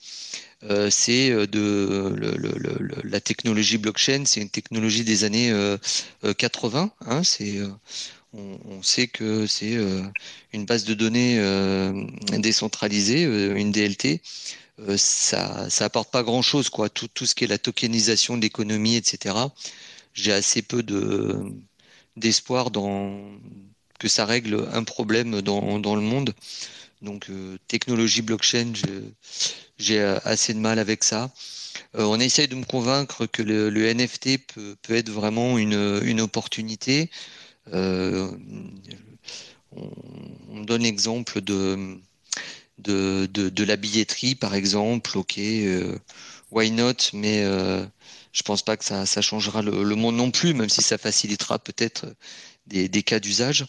c'est de le, le, le, la technologie blockchain, c'est une technologie des années 80. Hein, c'est on, sait que c'est euh, une base de données euh, décentralisée, euh, une DLT. ça, ça apporte pas grand chose, quoi. Tout, tout ce qui est la tokenisation de l'économie, etc. J'ai assez peu de d'espoir dans que ça règle un problème dans, dans le monde. Donc, euh, technologie blockchain, j'ai assez de mal avec ça. On essaye de me convaincre que le, le NFT peut, peut, être vraiment une, une opportunité. Euh, on, on, donne l'exemple de, de, de, de, la billetterie, par exemple. Ok, euh, why not? Mais euh, je pense pas que ça, ça changera le, le, monde non plus, même si ça facilitera peut-être des, des, cas d'usage.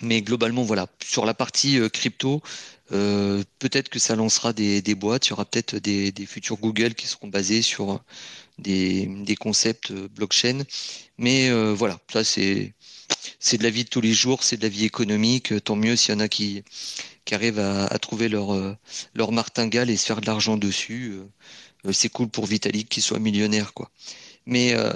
Mais globalement, voilà, sur la partie euh, crypto, euh, peut-être que ça lancera des, des, boîtes. Il y aura peut-être des, des, futurs Google qui seront basés sur des, des concepts blockchain. Mais voilà, ça c'est c'est de la vie de tous les jours, c'est de la vie économique. Tant mieux s'il y en a qui, qui arrivent à, à trouver leur, leur martingale et se faire de l'argent dessus. C'est cool pour Vitalik qu'il soit millionnaire, quoi. Mais euh,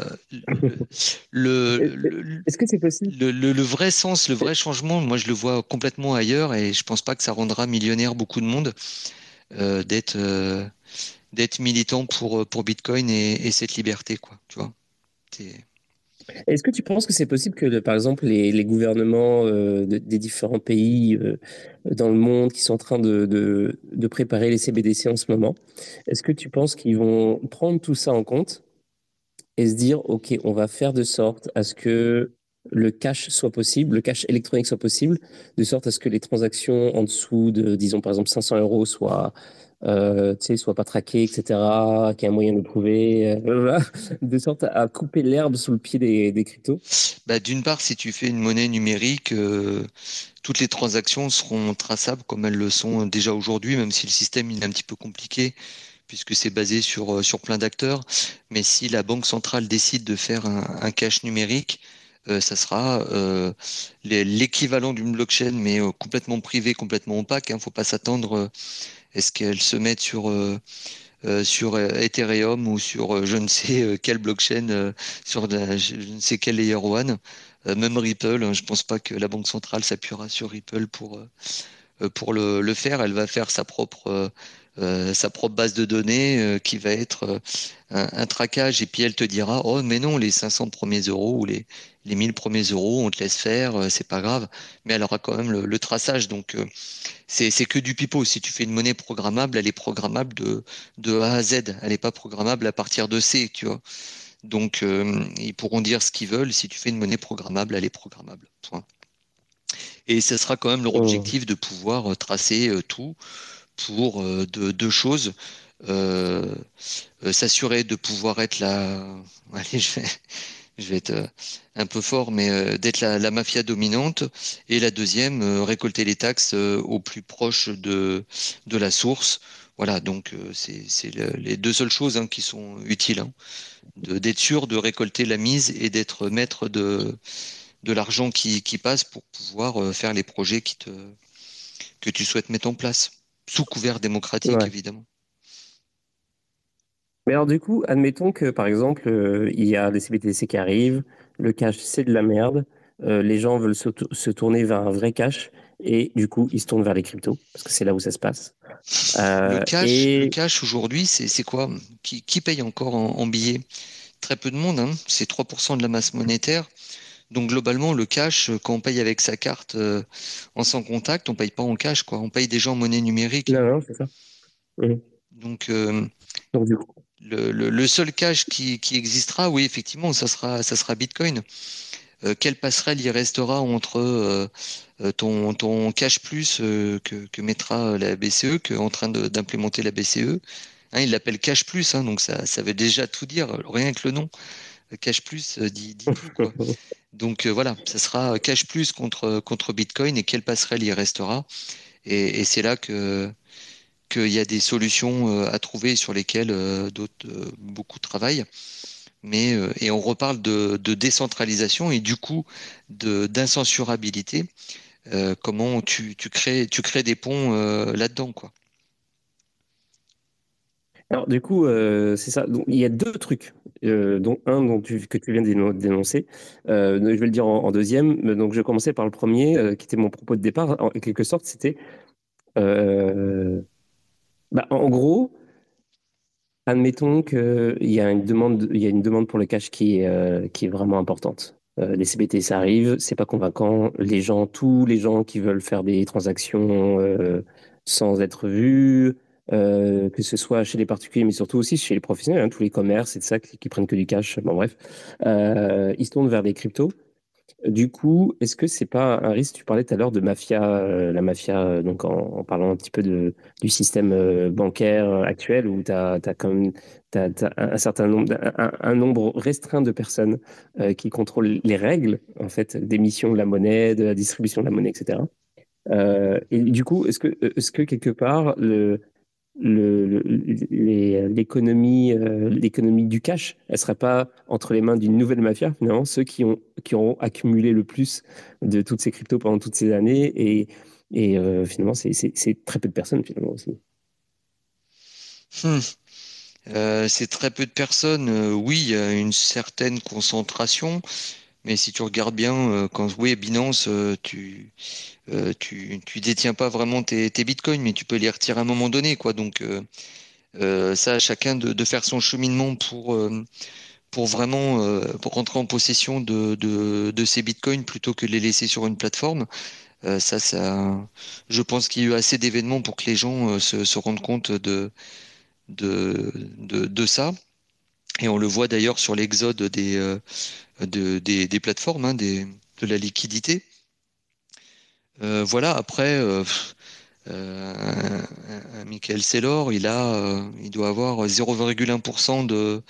le, est-ce que c'est possible? le, vrai sens, le vrai changement, moi je le vois complètement ailleurs et je pense pas que ça rendra millionnaire beaucoup de monde euh, d'être euh, d'être militant pour pour Bitcoin et, cette liberté, quoi. Tu vois. Est-ce que tu penses que c'est possible que, par exemple, les, gouvernements des différents pays dans le monde qui sont en train de, de préparer les CBDC en ce moment, est-ce que tu penses qu'ils vont prendre tout ça en compte et se dire, OK, on va faire de sorte à ce que le cash soit possible, le cash électronique soit possible, de sorte à ce que les transactions en dessous de, disons par exemple 500 euros soient, euh, soient pas traquées, etc., qu'il y un moyen de prouver, euh, de sorte à couper l'herbe sous le pied des, cryptos bah, D'une part, si tu fais une monnaie numérique, euh, toutes les transactions seront traçables comme elles le sont déjà aujourd'hui, même si le système est un petit peu compliqué puisque c'est basé sur, euh, sur plein d'acteurs. Mais si la Banque centrale décide de faire un, cash numérique, euh, ça sera l'équivalent d'une blockchain, mais complètement privé, complètement opaque. Il hein. ne faut pas s'attendre. Est-ce qu'elle se met sur sur Ethereum ou sur je ne sais quelle blockchain, sur je ne sais quel layer one, même Ripple. Hein. je ne pense pas que la banque centrale s'appuiera sur Ripple pour pour le, faire. Elle va faire sa propre euh, sa propre base de données euh, qui va être euh, un, traquage. Et puis elle te dira oh mais non les 500 premiers euros ou les les 1000 premiers euros on te laisse faire c'est pas grave. Mais elle aura quand même le, traçage. Donc c'est c'est que du pipeau. Si tu fais une monnaie programmable elle est programmable de de A à Z. Elle n'est pas programmable à partir de C tu vois. Donc ils pourront dire ce qu'ils veulent. Si tu fais une monnaie programmable elle est programmable. Et ce sera quand même leur objectif de pouvoir tracer tout pour euh, deux, choses. Euh, euh, s'assurer de pouvoir être la. Allez, je vais, être un peu fort, mais d'être la, mafia dominante. Et la deuxième, récolter les taxes au plus proche de, de la source. Voilà, donc c'est les deux seules choses hein, qui sont utiles. Hein. D'être sûr de récolter la mise et d'être maître de, de l'argent qui, qui, passe pour pouvoir faire les projets qui te, que tu souhaites mettre en place sous couvert démocratique, évidemment. Mais alors du coup, admettons que par exemple, euh, il y a des CBTC qui arrivent, le cash c'est de la merde, euh, les gens veulent se, tourner vers un vrai cash et du coup ils se tournent vers les cryptos parce que c'est là où ça se passe. Euh, le cash, aujourd'hui, c'est quoi? Qui, paye encore en, billets? Très peu de monde, hein. c'est 3% de la masse monétaire. Donc globalement, le cash, euh, quand on paye avec sa carte euh, en sans contact, on paye pas en cash, quoi. On paye déjà en monnaie numérique. Non, non, c'est ça. Donc, euh, Le, seul cash qui, existera, oui, effectivement, ça sera, ça sera Bitcoin. quelle passerelle il restera entre ton, ton cash plus que, mettra la BCE, que en train d'implémenter la BCE hein, Il l'appelle cash plus, hein, donc ça, ça veut déjà tout dire, rien que le nom. Cash plus dit, dit tout. Quoi. Donc euh, voilà, ça sera cash plus contre, contre Bitcoin et quelle passerelle il restera. Et, c'est là que qu'il y a des solutions euh, à trouver sur lesquelles euh, d'autres beaucoup travaillent. Mais et on reparle de, décentralisation et du coup de d'incensurabilité. comment tu, tu, crées tu crées des ponts là-dedans quoi. Alors, du coup, euh, c'est ça. Donc, il y a deux trucs, euh, dont un dont tu, que tu viens de dénoncer. Euh, je vais le dire en, deuxième. Donc, je commencer par le premier, qui était mon propos de départ. En quelque sorte, c'était. Bah, en gros, admettons qu'il y a une demande, y a une demande pour le cash qui est, qui est vraiment importante. les CBT, ça arrive, c'est pas convaincant. Les gens, tous les gens qui veulent faire des transactions sans être vus, euh, que ce soit chez les particuliers, mais surtout aussi chez les professionnels, hein, tous les commerces et de ça qui, prennent que du cash. Bon, bref, euh, ils se tournent vers des cryptos. Du coup, est-ce que c'est pas un risque? Tu parlais tout à l'heure de mafia, euh, la mafia, donc en, parlant un petit peu de, du système bancaire actuel où tu as, comme un certain nombre, un, nombre restreint de personnes qui contrôlent les règles en fait d'émission de la monnaie, de la distribution de la monnaie, etc. et du coup, est-ce que, est-ce que quelque part le, l'économie l'économie du cash, elle serait pas entre les mains d'une nouvelle mafia finalement, ceux qui ont qui ont accumulé le plus de toutes ces cryptos pendant toutes ces années et et finalement c'est très peu de personnes finalement aussi. Hmm. c'est très peu de personnes. oui, il y a une certaine concentration, mais si tu regardes bien, euh, quand oui, Binance, euh, tu, euh, tu, tu détiens pas vraiment tes, tes, bitcoins, mais tu peux les retirer à un moment donné, quoi. Donc ça, à chacun de, de, faire son cheminement pour pour vraiment pour rentrer en possession de, de, de ces bitcoins plutôt que les laisser sur une plateforme. ça, ça, je pense qu'il y a eu assez d'événements pour que les gens se, se rendent compte de, de, de, de ça. Et on le voit d'ailleurs sur l'exode des, de, des, plateformes, hein, des, de la liquidité. Euh, voilà, après, euh, euh, Michael Saylor, il, a, il doit avoir 0,1% de,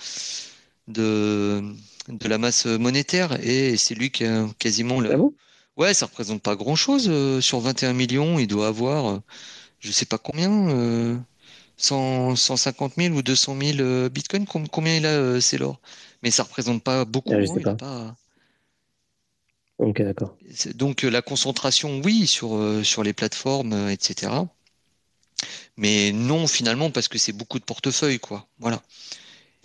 de, de la masse monétaire et c'est lui qui a quasiment le. Ah ouais, ça représente pas grand chose. sur 21 millions, il doit avoir, je sais pas combien, 150 000 ou 200 000 bitcoins. Combien il a, Saylor? Mais ça représente pas beaucoup. Ah, pas. Ok, d'accord. Donc euh, la concentration, oui, sur, euh, sur les plateformes, euh, etc. Mais non, finalement, parce que c'est beaucoup de portefeuilles, quoi. Voilà.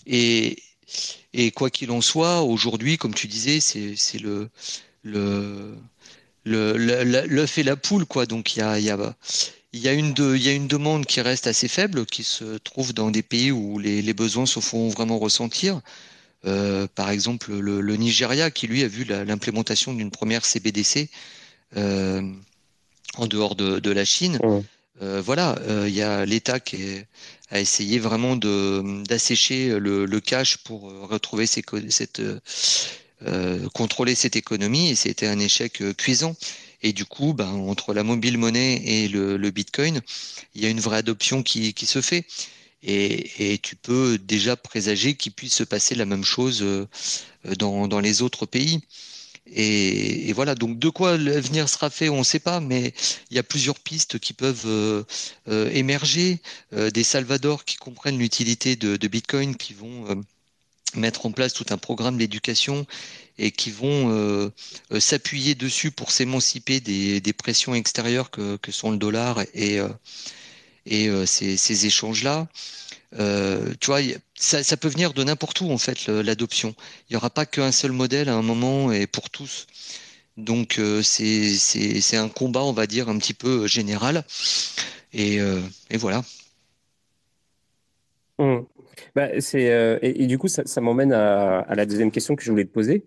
Et, et quoi qu'il en soit, aujourd'hui, comme tu disais, c'est le le l'œuf et la poule, quoi. Donc il y a, y, a, y, a une de, y a une demande qui reste assez faible, qui se trouve dans des pays où les, les besoins se font vraiment ressentir. Euh, par exemple, le, Nigeria, qui lui a vu l'implémentation d'une première CBDC euh, en dehors de, la Chine. Euh, voilà, il y a l'État qui a essayé vraiment d'assécher le, cash pour retrouver cette, contrôler cette économie et c'était un échec cuisant. Et du coup, ben, entre la mobile monnaie et le, Bitcoin, il y a une vraie adoption qui se fait et, tu peux déjà présager qu'il puisse se passer la même chose euh, dans, dans les autres pays. Et, voilà, donc de quoi l'avenir sera fait, on ne sait pas, mais il y a plusieurs pistes qui peuvent euh, euh, émerger. des Salvador qui comprennent l'utilité de, Bitcoin, qui vont mettre en place tout un programme d'éducation et qui vont s'appuyer dessus pour s'émanciper des, des, pressions extérieures que, que, sont le dollar et, et euh, ces, échanges-là. Euh, tu vois, ça, peut venir de n'importe où en fait l'adoption. Il n'y aura pas qu'un seul modèle à un moment et pour tous. Donc euh, c'est un combat, on va dire, un petit peu général. Et, voilà. Mmh. Bah, et, du coup, ça, m'emmène à, à, la deuxième question que je voulais te poser,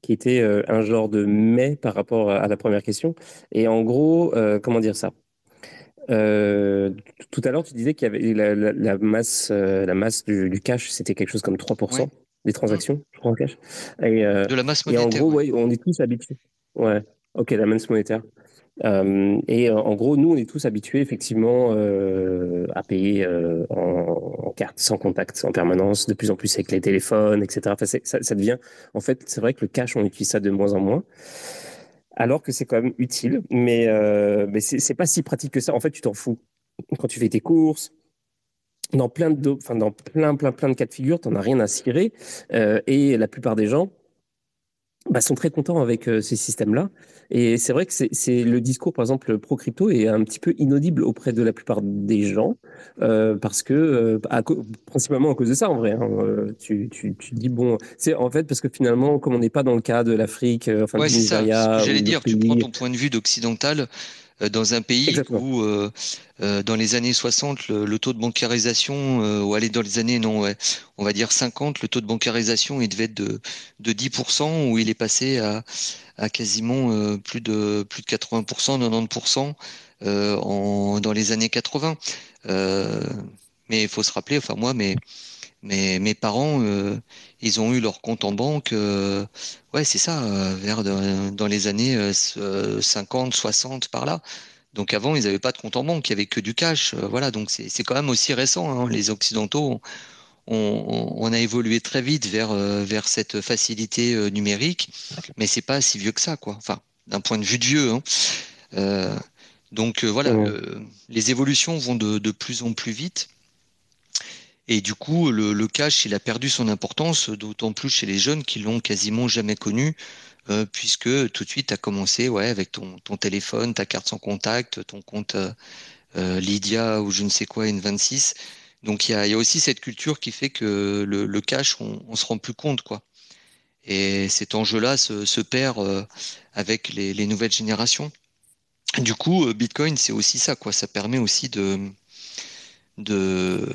qui était un genre de mais par rapport à la première question. Et en gros, comment dire ça? Euh, tout à l'heure, tu disais qu'il y avait la, masse, euh, la masse du, cash, c'était quelque chose comme 3% des transactions, je crois, en cash. Et, euh, de la masse monétaire. Et en gros, ouais. on est tous habitués. Ouais, ok, la masse monétaire. et en gros, nous, on est tous habitués effectivement à payer en, carte, sans contact, en permanence, de plus en plus avec les téléphones, etc. ça, ça, devient, en fait, c'est vrai que le cash, on utilise ça de moins en moins alors que c'est quand même utile, mais, euh, mais c'est pas si pratique que ça. En fait, tu t'en fous. Quand tu fais tes courses, dans plein de, enfin, dans plein, plein, plein de cas de figure, tu n'en as rien à cirer. Euh, et la plupart des gens, bah, sont très contents avec euh, ces systèmes-là. Et c'est vrai que c'est le discours, par exemple, pro-crypto est un petit peu inaudible auprès de la plupart des gens, euh, parce que, euh, principalement à cause de ça, en vrai. Hein, tu, tu, tu, dis, bon, c'est en fait parce que finalement, comme on n'est pas dans le cas de l'Afrique, enfin, ouais, c'est ça. J'allais dire, tu prends ton point de vue d'occidental, euh, dans un pays où euh, euh, dans les années 60 le, taux de bancarisation ou aller dans les années non on va dire 50 le taux de bancarisation il devait être de, de 10% où il est passé à, à quasiment plus de plus de 80% 90% en, dans les années 80 mais il faut se rappeler enfin moi mais mais mes parents, euh, ils ont eu leur compte en banque, euh, ouais, c'est ça, euh, vers dans les années 50, 60 par là. Donc avant, ils n'avaient pas de compte en banque, il n'y avait que du cash. voilà, donc c'est quand même aussi récent. Hein. Les Occidentaux, on, on, a évolué très vite vers, vers cette facilité numérique, mais c'est pas si vieux que ça, quoi. Enfin, d'un point de vue de vieux. Hein. Donc voilà, les évolutions vont de, plus en plus vite. Et du coup, le, cash, il a perdu son importance, d'autant plus chez les jeunes qui l'ont quasiment jamais connu, puisque tout de suite, tu as commencé ouais, avec ton, téléphone, ta carte sans contact, ton compte Lydia ou je ne sais quoi, N26. Donc il y a, aussi cette culture qui fait que le, cash, on, on se rend plus compte, quoi. Et cet enjeu-là se, perd euh, avec les, nouvelles générations. Du coup, euh, Bitcoin, c'est aussi ça, quoi. Ça permet aussi de, de,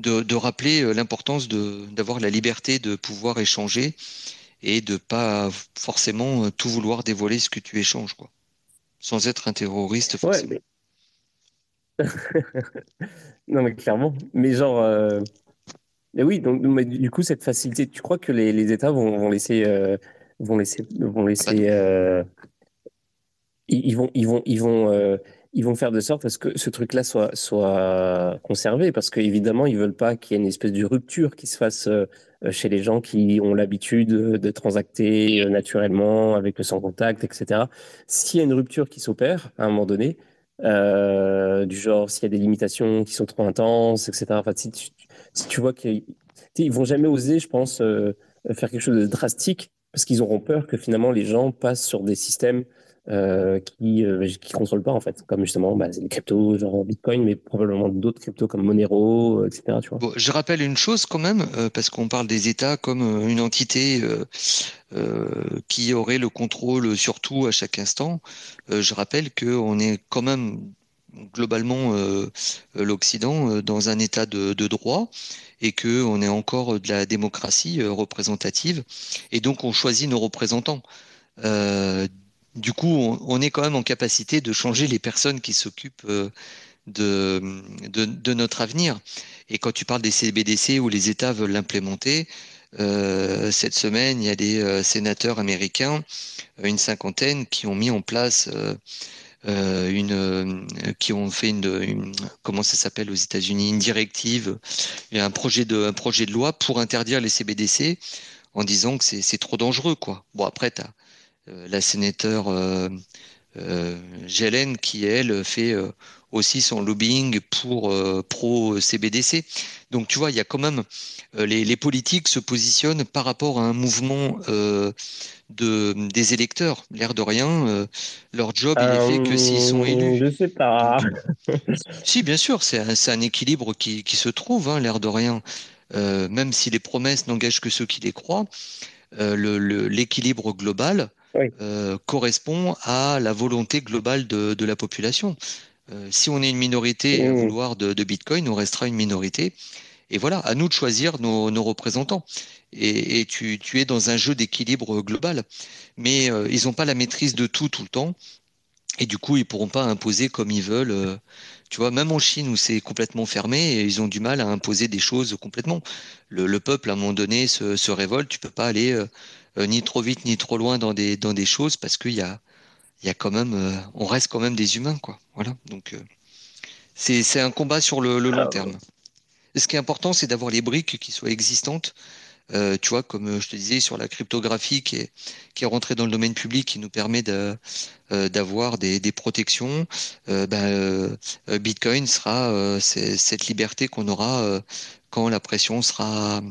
de, rappeler euh, l'importance d'avoir la liberté de pouvoir échanger et de pas forcément tout vouloir dévoiler ce que tu échanges, quoi. Sans être un terroriste, forcément. non, mais clairement. Mais genre, mais oui, donc du coup, cette facilité, tu crois que les, les États vont, vont laisser, euh, vont laisser, vont laisser, euh, ils, vont, ils vont, ils vont, euh, ils vont faire de sorte à ce que ce truc-là soit, soit conservé, parce qu'évidemment, ils veulent pas qu'il y ait une espèce de rupture qui se fasse chez les gens qui ont l'habitude de transacter naturellement avec le sans contact, etc. S'il y a une rupture qui s'opère à un moment donné, du genre s'il y a des limitations qui sont trop intenses, etc. Enfin, si tu, vois qu'ils ils vont jamais oser, je pense, euh, faire quelque chose de drastique parce qu'ils auront peur que finalement les gens passent sur des systèmes euh, qui ne euh, contrôlent pas en fait, comme justement bah, les cryptos, genre Bitcoin, mais probablement d'autres cryptos comme Monero, etc. Tu vois. je rappelle une chose quand même, parce qu'on parle des États comme une entité qui aurait le contrôle sur tout à chaque instant. je rappelle qu'on est quand même globalement euh, l'Occident euh, dans un état de, droit et que on est encore de la démocratie euh, représentative et donc on choisit nos représentants. Du coup, on, est quand même en capacité de changer les personnes qui s'occupent de, de, notre avenir. Et quand tu parles des CBDC où les États veulent l'implémenter, cette semaine, il y a des sénateurs américains, une cinquantaine, qui ont mis en place euh, une, euh, qui ont fait une, comment ça s'appelle aux États-Unis, une directive, un projet de, un projet de loi pour interdire les CBDC en disant que c'est trop dangereux, quoi. Bon, après, tu as euh, la sénateur euh, Gélène qui, elle, fait aussi son lobbying pour pro CBDC. Donc, tu vois, il y a quand même les, les, politiques se positionnent par rapport à un mouvement de, des électeurs. L'air de rien, euh, leur job, il est fait que s'ils sont élus. Je sais pas. si, bien sûr, c'est un, un, équilibre qui, qui se trouve, hein, l'air de rien. Euh, même si les promesses n'engagent que ceux qui les croient, euh, l'équilibre global correspond à la volonté globale de, de la population. si on est une minorité à mmh. vouloir de, de Bitcoin, on restera une minorité. Et voilà, à nous de choisir nos, nos représentants et, tu, es dans un jeu d'équilibre global. Mais euh, ils n'ont pas la maîtrise de tout tout le temps. Et du coup, ils pourront pas imposer comme ils veulent. Euh, tu vois, même en Chine où c'est complètement fermé, ils ont du mal à imposer des choses complètement. Le, peuple, à un moment donné, se, révolte. Tu peux pas aller euh, ni trop vite ni trop loin dans des, dans des choses parce qu'il y a, il y a quand même, on reste quand même des humains, quoi. Voilà. Donc, c'est un combat sur le, le long terme. Ce qui est important, c'est d'avoir les briques qui soient existantes euh, tu vois, comme euh, je te disais, sur la cryptographie qui est, qui est rentrée dans le domaine public, qui nous permet de, euh, d'avoir des, des protections, ben, Bitcoin sera cette liberté qu'on aura quand la pression sera,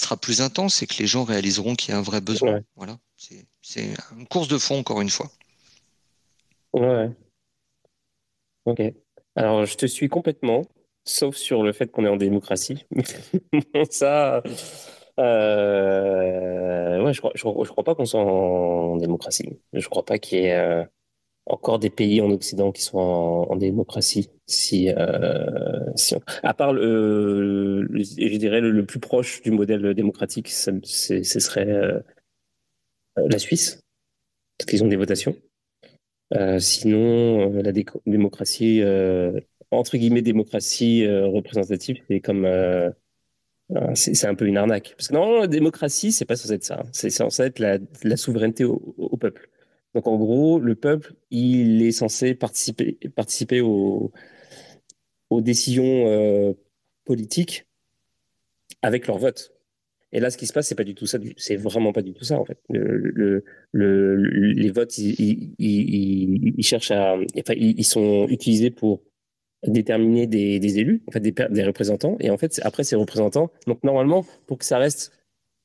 sera plus intense et que les gens réaliseront qu'il y a un vrai besoin. Voilà, c'est, une course de fond, encore une fois. Ouais. Ok. Alors, je te suis complètement, sauf sur le fait qu'on est en démocratie. Ça, euh, ouais, je crois, je, crois pas qu'on soit en, démocratie. Je crois pas qu'il y ait euh, encore des pays en Occident qui soient en, démocratie. Si, euh, si à part le, je dirais le, plus proche du modèle démocratique, ce serait euh, la Suisse, parce qu'ils ont des votations. sinon, la démocratie, entre guillemets, démocratie représentative, c'est comme c'est un peu une arnaque. Parce que non, la démocratie, c'est pas censé être ça. C'est censé être la souveraineté au, peuple. Donc en gros, le peuple, il est censé participer, participer aux, aux décisions euh, politiques avec leur vote. Et là, ce qui se passe, c'est pas du tout ça. C'est vraiment pas du tout ça, en fait. Le, le, les votes, ils, ils, ils, cherchent à, enfin, ils sont utilisés pour déterminer des, des élus, en fait, des, des, représentants. Et en fait, après, ces représentants, donc normalement, pour que ça reste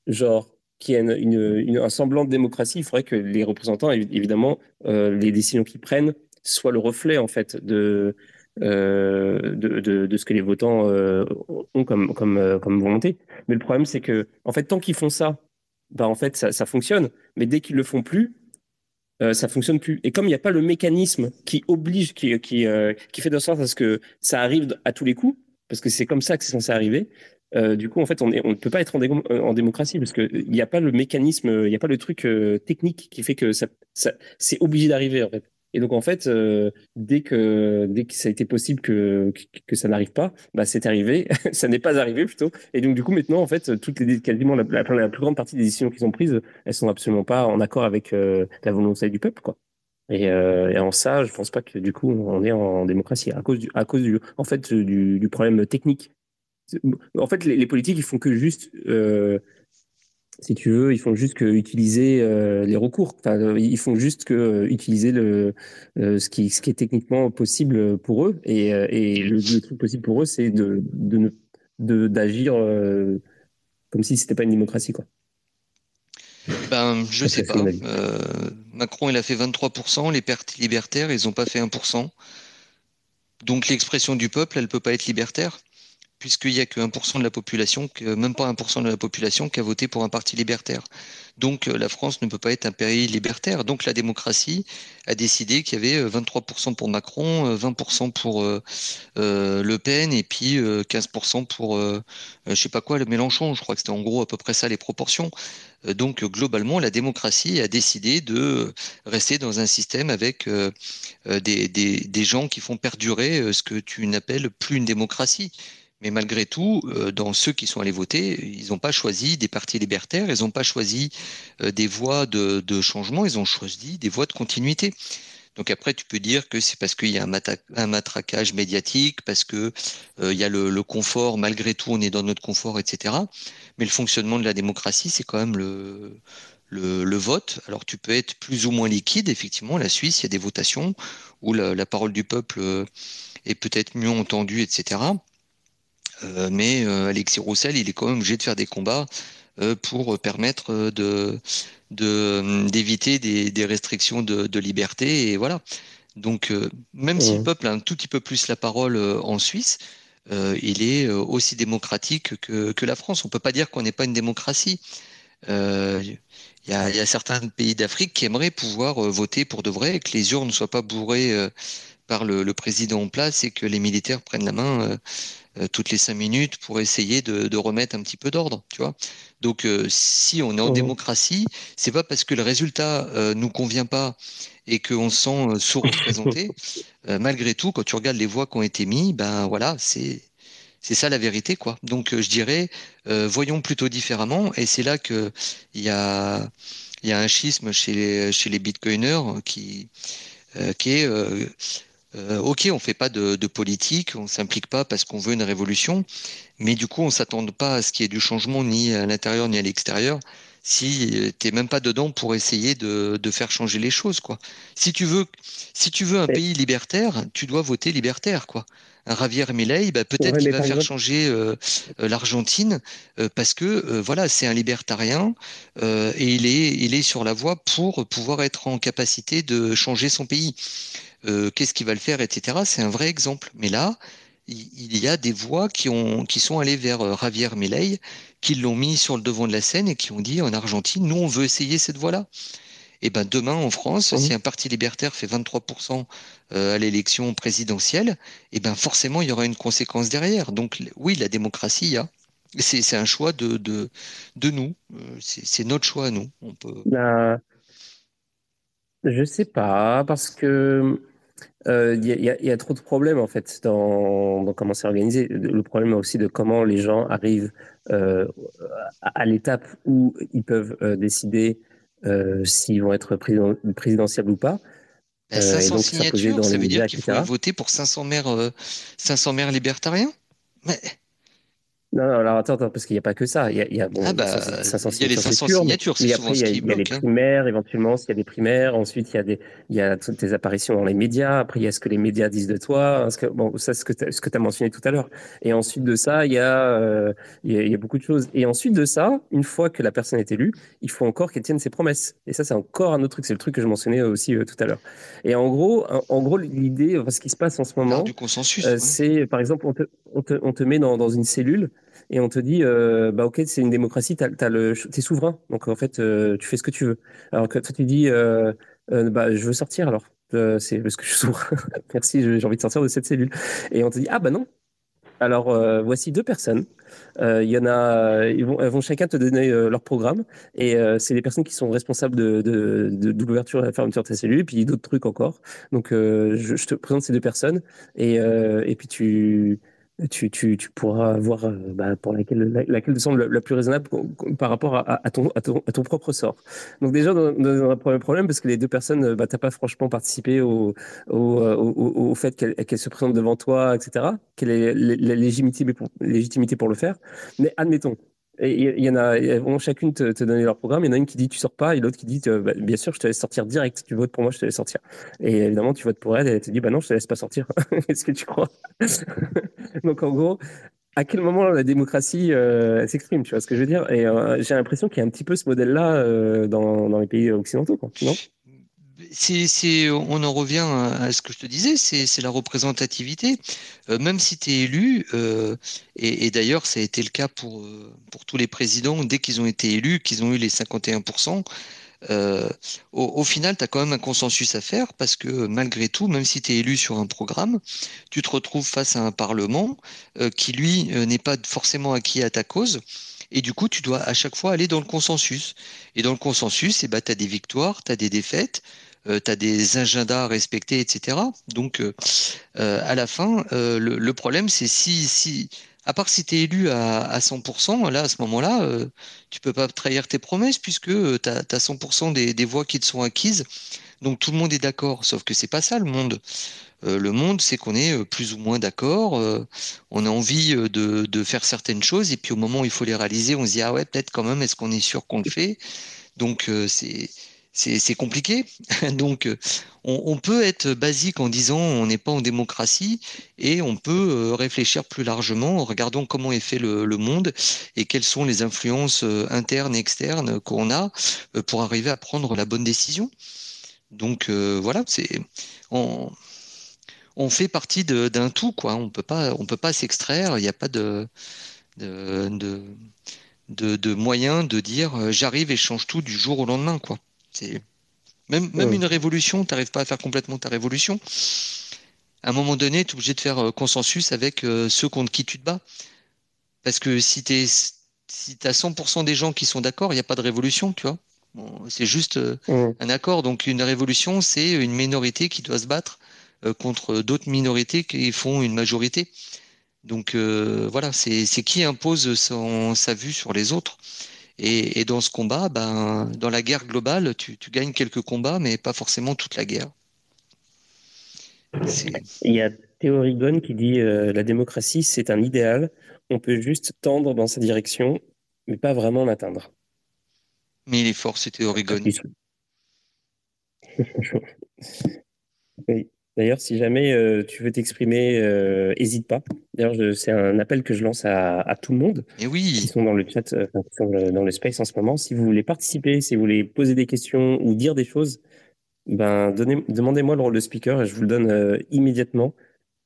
genre qu'il y ait un semblant de démocratie, il faudrait que les représentants, évidemment, euh, les décisions qu'ils prennent soient le reflet, en fait, de, euh, de, ce que les votants euh, ont comme, comme, comme volonté. Mais le problème, c'est que, en fait, tant qu'ils font ça, bah, en fait, ça, fonctionne. Mais dès qu'ils le font plus, euh, ça fonctionne plus. Et comme il n'y a pas le mécanisme qui oblige, qui, qui, qui fait de sorte à ce que ça arrive à tous les coups, parce que c'est comme ça que c'est censé arriver, euh, du coup, en fait, on, ne peut pas être en, en démocratie parce qu'il n'y a pas le mécanisme, il n'y a pas le truc technique qui fait que ça, c'est obligé d'arriver. Et donc en fait, euh, dès que ça a été possible que ça n'arrive pas, bah c'est arrivé, ça n'est pas arrivé plutôt. Et donc du coup maintenant en fait toutes les quasiment la, plus grande partie des décisions qui sont prises, elles sont absolument pas en accord avec euh, la volonté du peuple quoi. Et, euh, en ça, je pense pas que du coup on est en démocratie à cause du à cause du en fait du problème technique. En fait, les, les, politiques ils font que juste euh, si tu veux, ils font juste que utiliser euh, les recours. Enfin, ils font juste que euh, utiliser le euh, ce qui ce qui est techniquement possible pour eux. Et, et le, le, truc possible pour eux, c'est de de de d'agir comme si c'était pas une démocratie, quoi. Ben, je sais pas. Macron, il a fait 23%. Les partis libertaires, ils ont pas fait 1%. Donc l'expression du peuple, elle peut pas être libertaire puisqu'il n'y a que 1% de la population, même pas 1% de la population qui a voté pour un parti libertaire. Donc euh, la France ne peut pas être un pays libertaire. Donc la démocratie a décidé qu'il y avait 23% euh, pour Macron, 20% euh, pour Le Pen et puis 15% pour je sais pas quoi le Mélenchon. Je crois que c'était en gros à peu près ça les proportions. Donc globalement, la démocratie a décidé de rester dans un système avec des gens qui font perdurer ce que tu n'appelles plus une démocratie mais malgré tout, euh, dans ceux qui sont allés voter, ils n'ont pas choisi des partis libertaires, ils n'ont pas choisi euh, des voies de, changement, ils ont choisi des voies de continuité. Donc après, tu peux dire que c'est parce qu'il y a un, matraquage médiatique, parce que euh, il y a le, confort, malgré tout, on est dans notre confort, etc. Mais le fonctionnement de la démocratie, c'est quand même le, le, vote. Alors tu peux être plus ou moins liquide, effectivement. La Suisse, il y a des votations où la, la parole du peuple est peut-être mieux entendue, etc. Euh, mais euh, Alexis Roussel, il est quand même obligé de faire des combats euh, pour permettre de d'éviter des, des, restrictions de, de, liberté et voilà. Donc même si le peuple a un tout petit peu plus la parole en Suisse, il est aussi démocratique que, que, la France. On peut pas dire qu'on n'est pas une démocratie. Il y, a, y, a, certains pays d'Afrique qui aimeraient pouvoir voter pour de vrai et que les urnes ne soient pas bourrées par le, le, président en place et que les militaires prennent la main toutes les cinq minutes pour essayer de, de remettre un petit peu d'ordre, tu vois. Donc, euh, si on est en mmh. démocratie, c'est pas parce que le résultat euh, nous convient pas et qu'on se sent euh, sous-représenté. malgré tout, quand tu regardes les voix qui ont été mises, ben voilà, c'est c'est ça la vérité, quoi. Donc, je dirais, voyons plutôt différemment. Et c'est là que il y a il y a un schisme chez les chez les bitcoiners qui qui est euh, ok, on fait pas de, politique, on s'implique pas parce qu'on veut une révolution, mais du coup, on s'attend pas à ce qu'il y ait du changement ni à l'intérieur ni à l'extérieur. Si euh, t'es même pas dedans pour essayer de, faire changer les choses, quoi. Si tu veux, si tu veux un pays libertaire, tu dois voter libertaire, quoi. Un Javier Milei, bah, peut-être qu'il va faire changer euh, l'Argentine parce que voilà, c'est un libertarien et il est, il est sur la voie pour pouvoir être en capacité de changer son pays. Euh, qu'est-ce qu'il va le faire, etc. C'est un vrai exemple. Mais là, il y a des voix qui, ont, qui sont allées vers euh, Javier Milei, qui l'ont mis sur le devant de la scène et qui ont dit en Argentine, nous, on veut essayer cette voie-là. Et ben demain en France, si un parti libertaire fait 23% euh, à l'élection présidentielle, et ben forcément il y aura une conséquence derrière. Donc oui, la démocratie, il y a. C'est un choix de, de, de nous. C'est notre choix à nous. On peut. Ben, je sais pas, parce que il euh, y, y, a trop de problèmes en fait dans, dans comment c'est organisé. Le problème aussi de comment les gens arrivent euh, à, l'étape où ils peuvent euh, décider s'ils vont être président, présidentiels ou pas. 500 donc, signatures, ça, veut dire qu'il faut voter pour 500 maires, 500 maires libertariens? Mais... Non, non, alors attends, attends parce qu'il n'y a pas que ça. Il y a, il y a, bon, Ah bah, 500 il y a les 500 purs, mais- signatures, c'est mais souvent après, il y a, qui il y a les hein. primaires, éventuellement, s'il y a des primaires. Ensuite, il y a, des, il y a toutes tes apparitions dans les médias. Après, il y a ce que les médias disent de toi. Ce que, bon, ça, ce que tu as mentionné tout à l'heure. Et ensuite de ça, il y, a, euh, il, y a, il y a beaucoup de choses. Et ensuite de ça, une fois que la personne est élue, il faut encore qu'elle tienne ses promesses. Et ça, c'est encore un autre truc. C'est le truc que je mentionnais aussi euh, tout à l'heure. Et en gros, en, en gros l'idée, ce qui se passe en ce moment, du consensus. euh, ouais. c'est, par exemple, on te, on te, on te met dans, dans une cellule et on te dit, euh, bah ok, c'est une démocratie, t'as, t'as le, t'es souverain, donc en fait, euh, tu fais ce que tu veux. Alors que toi, tu dis, euh, bah je veux sortir alors, c'est parce que je suis souverain. Merci, j'ai envie de sortir de cette cellule. Et on te dit, ah bah non. Alors voici deux personnes. Il y en a, ils vont, elles vont chacun te donner leur programme et c'est les personnes qui sont responsables de, de, de, de l'ouverture et la fermeture de ta cellule, et puis d'autres trucs encore. Donc je, je te présente ces deux personnes et, et puis tu tu, tu, tu pourras voir euh, bah, pour laquelle, la- laquelle te semble la, plus raisonnable par rapport à, ton, à, ton, à ton propre sort. Donc déjà, dans, un premier problème, parce que les deux personnes, euh, bah, t'as pas franchement participé au, au, euh, au, fait qu'elles se présentent devant toi, etc. Quelle est la, légitimité, légitimité pour le faire. Mais admettons. Et Il y, en a, vont chacune te, te donner leur programme. Il y en a une qui dit tu sors pas et l'autre qui dit euh, bah, bien sûr je te laisse sortir direct. Tu votes pour moi, je te laisse sortir. Et évidemment tu votes pour elle et elle te dit bah non je te laisse pas sortir. Est-ce que tu crois? Donc en gros, à quel moment la démocratie euh, s'exprime, tu vois ce que je veux dire? Et euh, j'ai l'impression qu'il y a un petit peu ce modèle-là dans, dans les pays occidentaux, non? On en revient à ce que je te disais, c'est, la représentativité. Euh, même si tu es élu, euh, et, d'ailleurs ça a été le cas pour, euh, pour tous les présidents, dès qu'ils ont été élus, qu'ils ont eu les 51%, euh, au, final, tu as quand même un consensus à faire parce que malgré tout, même si tu es élu sur un programme, tu te retrouves face à un Parlement qui, lui, n'est pas forcément acquis à ta cause. Et du coup, tu dois à chaque fois aller dans le consensus. Et dans le consensus, eh ben, tu as des victoires, tu as des défaites, euh, tu as des agendas à respecter, etc. Donc, euh, euh, à la fin, euh, le, problème, c'est si, si, à part si tu es élu à, à 100%, là, à ce moment-là, tu peux pas trahir tes promesses puisque tu as, 100% des, voix qui te sont acquises. Donc, tout le monde est d'accord. Sauf que c'est pas ça le monde. Le monde, c'est qu'on est plus ou moins d'accord. on a envie de, faire certaines choses et puis au moment où il faut les réaliser, on se dit ah ouais, peut-être quand même, est-ce qu'on est sûr qu'on le fait? Donc, c'est c'est compliqué. Donc, euh, on, peut être basique en disant on n'est pas en démocratie et on peut euh, réfléchir plus largement en regardant comment est fait le, monde et quelles sont les influences euh, internes et externes qu'on a pour arriver à prendre la bonne décision. Donc voilà, c'est on, fait partie d'un tout quoi. On peut pas on peut pas s'extraire. Il n'y a pas de de, moyen de dire j'arrive et change tout du jour au lendemain quoi. C'est même même Ouais. une révolution, t'arrives pas à faire complètement ta révolution. À un moment donné, tu es obligé de faire euh, consensus avec euh, ceux contre qui tu te bats. Parce que si si t'as 100% des gens qui sont d'accord, il n'y a pas de révolution, tu vois. Bon, c'est juste euh, un accord. Donc une révolution, c'est une minorité qui doit se battre contre d'autres minorités qui font une majorité. Donc euh, voilà, c'est c'est qui impose son, sa vue sur les autres. Et, et dans ce combat, ben, dans la guerre globale, tu, tu gagnes quelques combats, mais pas forcément toute la guerre. C'est- Il y a Théo Rigon qui dit euh, la démocratie, c'est un idéal. On peut juste tendre dans sa direction, mais pas vraiment l'atteindre. Mais il est fort, c'était Oregon. Oui. D'ailleurs, si jamais euh, tu veux t'exprimer, euh, hésite pas. D'ailleurs, c'est un appel que je lance à, à tout le monde Et qui oui, sont dans le chat, euh, qui dans le- dans le space en ce moment. Si vous voulez participer, si vous voulez poser des questions ou dire des choses, ben demandez-moi le rôle de speaker et je vous le donne euh, immédiatement.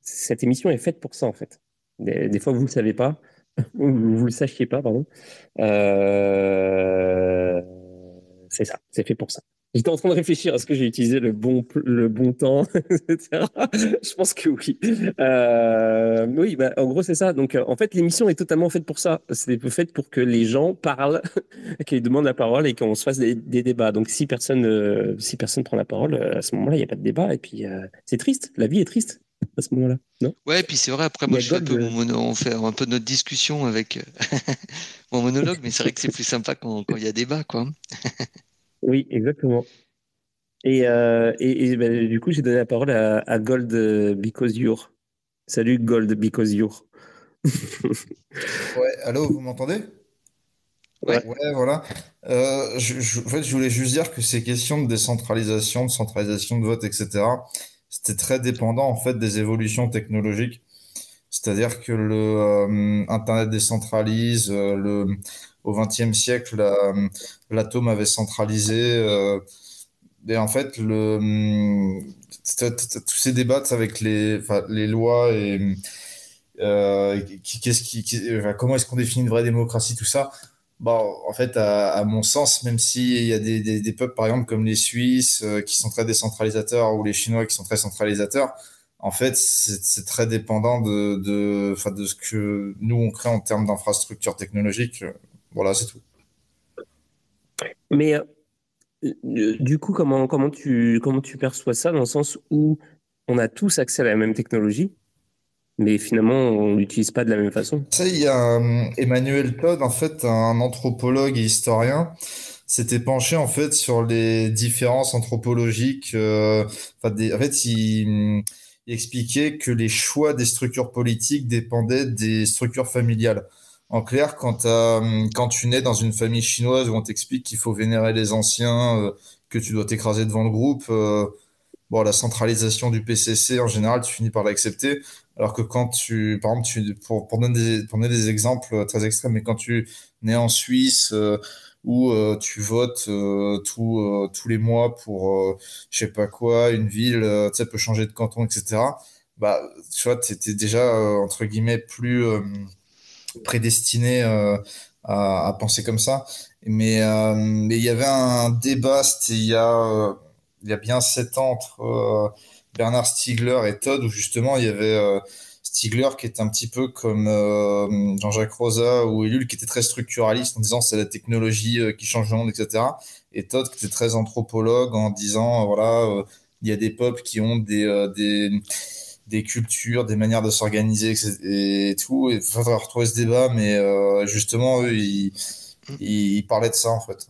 Cette émission est faite pour ça en fait. Des, des fois vous le savez pas, ou vous le sachiez pas, pardon. Euh, c'est ça, c'est fait pour ça. J'étais en train de réfléchir, est-ce que j'ai utilisé le bon, le bon temps, etc. Je pense que oui. Euh, oui, bah, en gros, c'est ça. Donc, euh, en fait, l'émission est totalement faite pour ça. C'est faite pour que les gens parlent, qu'ils demandent la parole et qu'on se fasse des, des débats. Donc, si personne, euh, si personne prend la parole, euh, à ce moment-là, il n'y a pas de débat. Et puis, c'est triste. La vie est triste à ce moment-là. Non? Ouais, puis c'est vrai, après, moi, a je fais un peu, mon on fait un peu notre discussion avec mon monologue, mais c'est vrai que c'est plus sympa quand quand il y a débat, quoi. Oui, exactement. Et, euh, et, et, ben, du coup, j'ai donné la parole à, à Gold euh, Because You're. Salut Gold Because You're. ouais, allô, vous m'entendez? Ouais. Ouais, voilà. Euh, je, en fait, je voulais juste dire que ces questions de décentralisation, de centralisation de vote, etc., c'était très dépendant en fait des évolutions technologiques. C'est-à-dire que le euh, Internet décentralise, euh, le, au XXe siècle, l'atome avait centralisé. Euh, et en fait, le, tous ces débats avec les, les lois et qu'est-ce qui, comment est-ce qu'on définit une vraie démocratie, tout ça. Bon, en fait, à, mon sens, même s'il y a des, des, peuples, par exemple, comme les Suisses, qui sont très décentralisateurs, ou les Chinois qui sont très centralisateurs, en fait, c'est très dépendant de, de, de ce que nous, on crée en termes d'infrastructures technologiques. Voilà, c'est tout. Mais euh, du coup, comment, comment, tu, comment tu perçois ça dans le sens où on a tous accès à la même technologie, mais finalement, on l'utilise pas de la même façon? Ça, il y a euh, Emmanuel Todd, en fait, un anthropologue et historien, s'était penché en fait sur les différences anthropologiques. Euh, en fait, il expliquait que les choix des structures politiques dépendaient des structures familiales. En clair, quand, quand tu nais dans une famille chinoise où on t'explique qu'il faut vénérer les anciens, euh, que tu dois t'écraser devant le groupe, euh, bon, la centralisation du PCC, en général, tu finis par l'accepter. Alors que quand tu, par exemple, tu, pour, donner des, exemples très extrêmes, mais quand tu nais en Suisse, euh, où euh, tu votes euh, tout, euh, tous les mois pour je sais pas quoi, une ville, tu sais, peut changer de canton, etc. Bah, tu vois, tu étais déjà, entre guillemets, plus prédestiné à, à, penser comme ça. Mais mais il y avait un débat, c'était il y a, il y a bien sept ans entre Bernard Stiegler et Todd, où justement il y avait Stigler qui est un petit peu comme euh, Jean-Jacques Rosa ou Ellul qui était très structuraliste en disant c'est la technologie euh, qui change le monde, etc. Et Todd qui était très anthropologue en disant euh, voilà il y a des peuples qui ont des des, des cultures, des manières de s'organiser et, tout. Il faudra retrouver ce débat, mais justement eux ils, ils parlaient de ça en fait.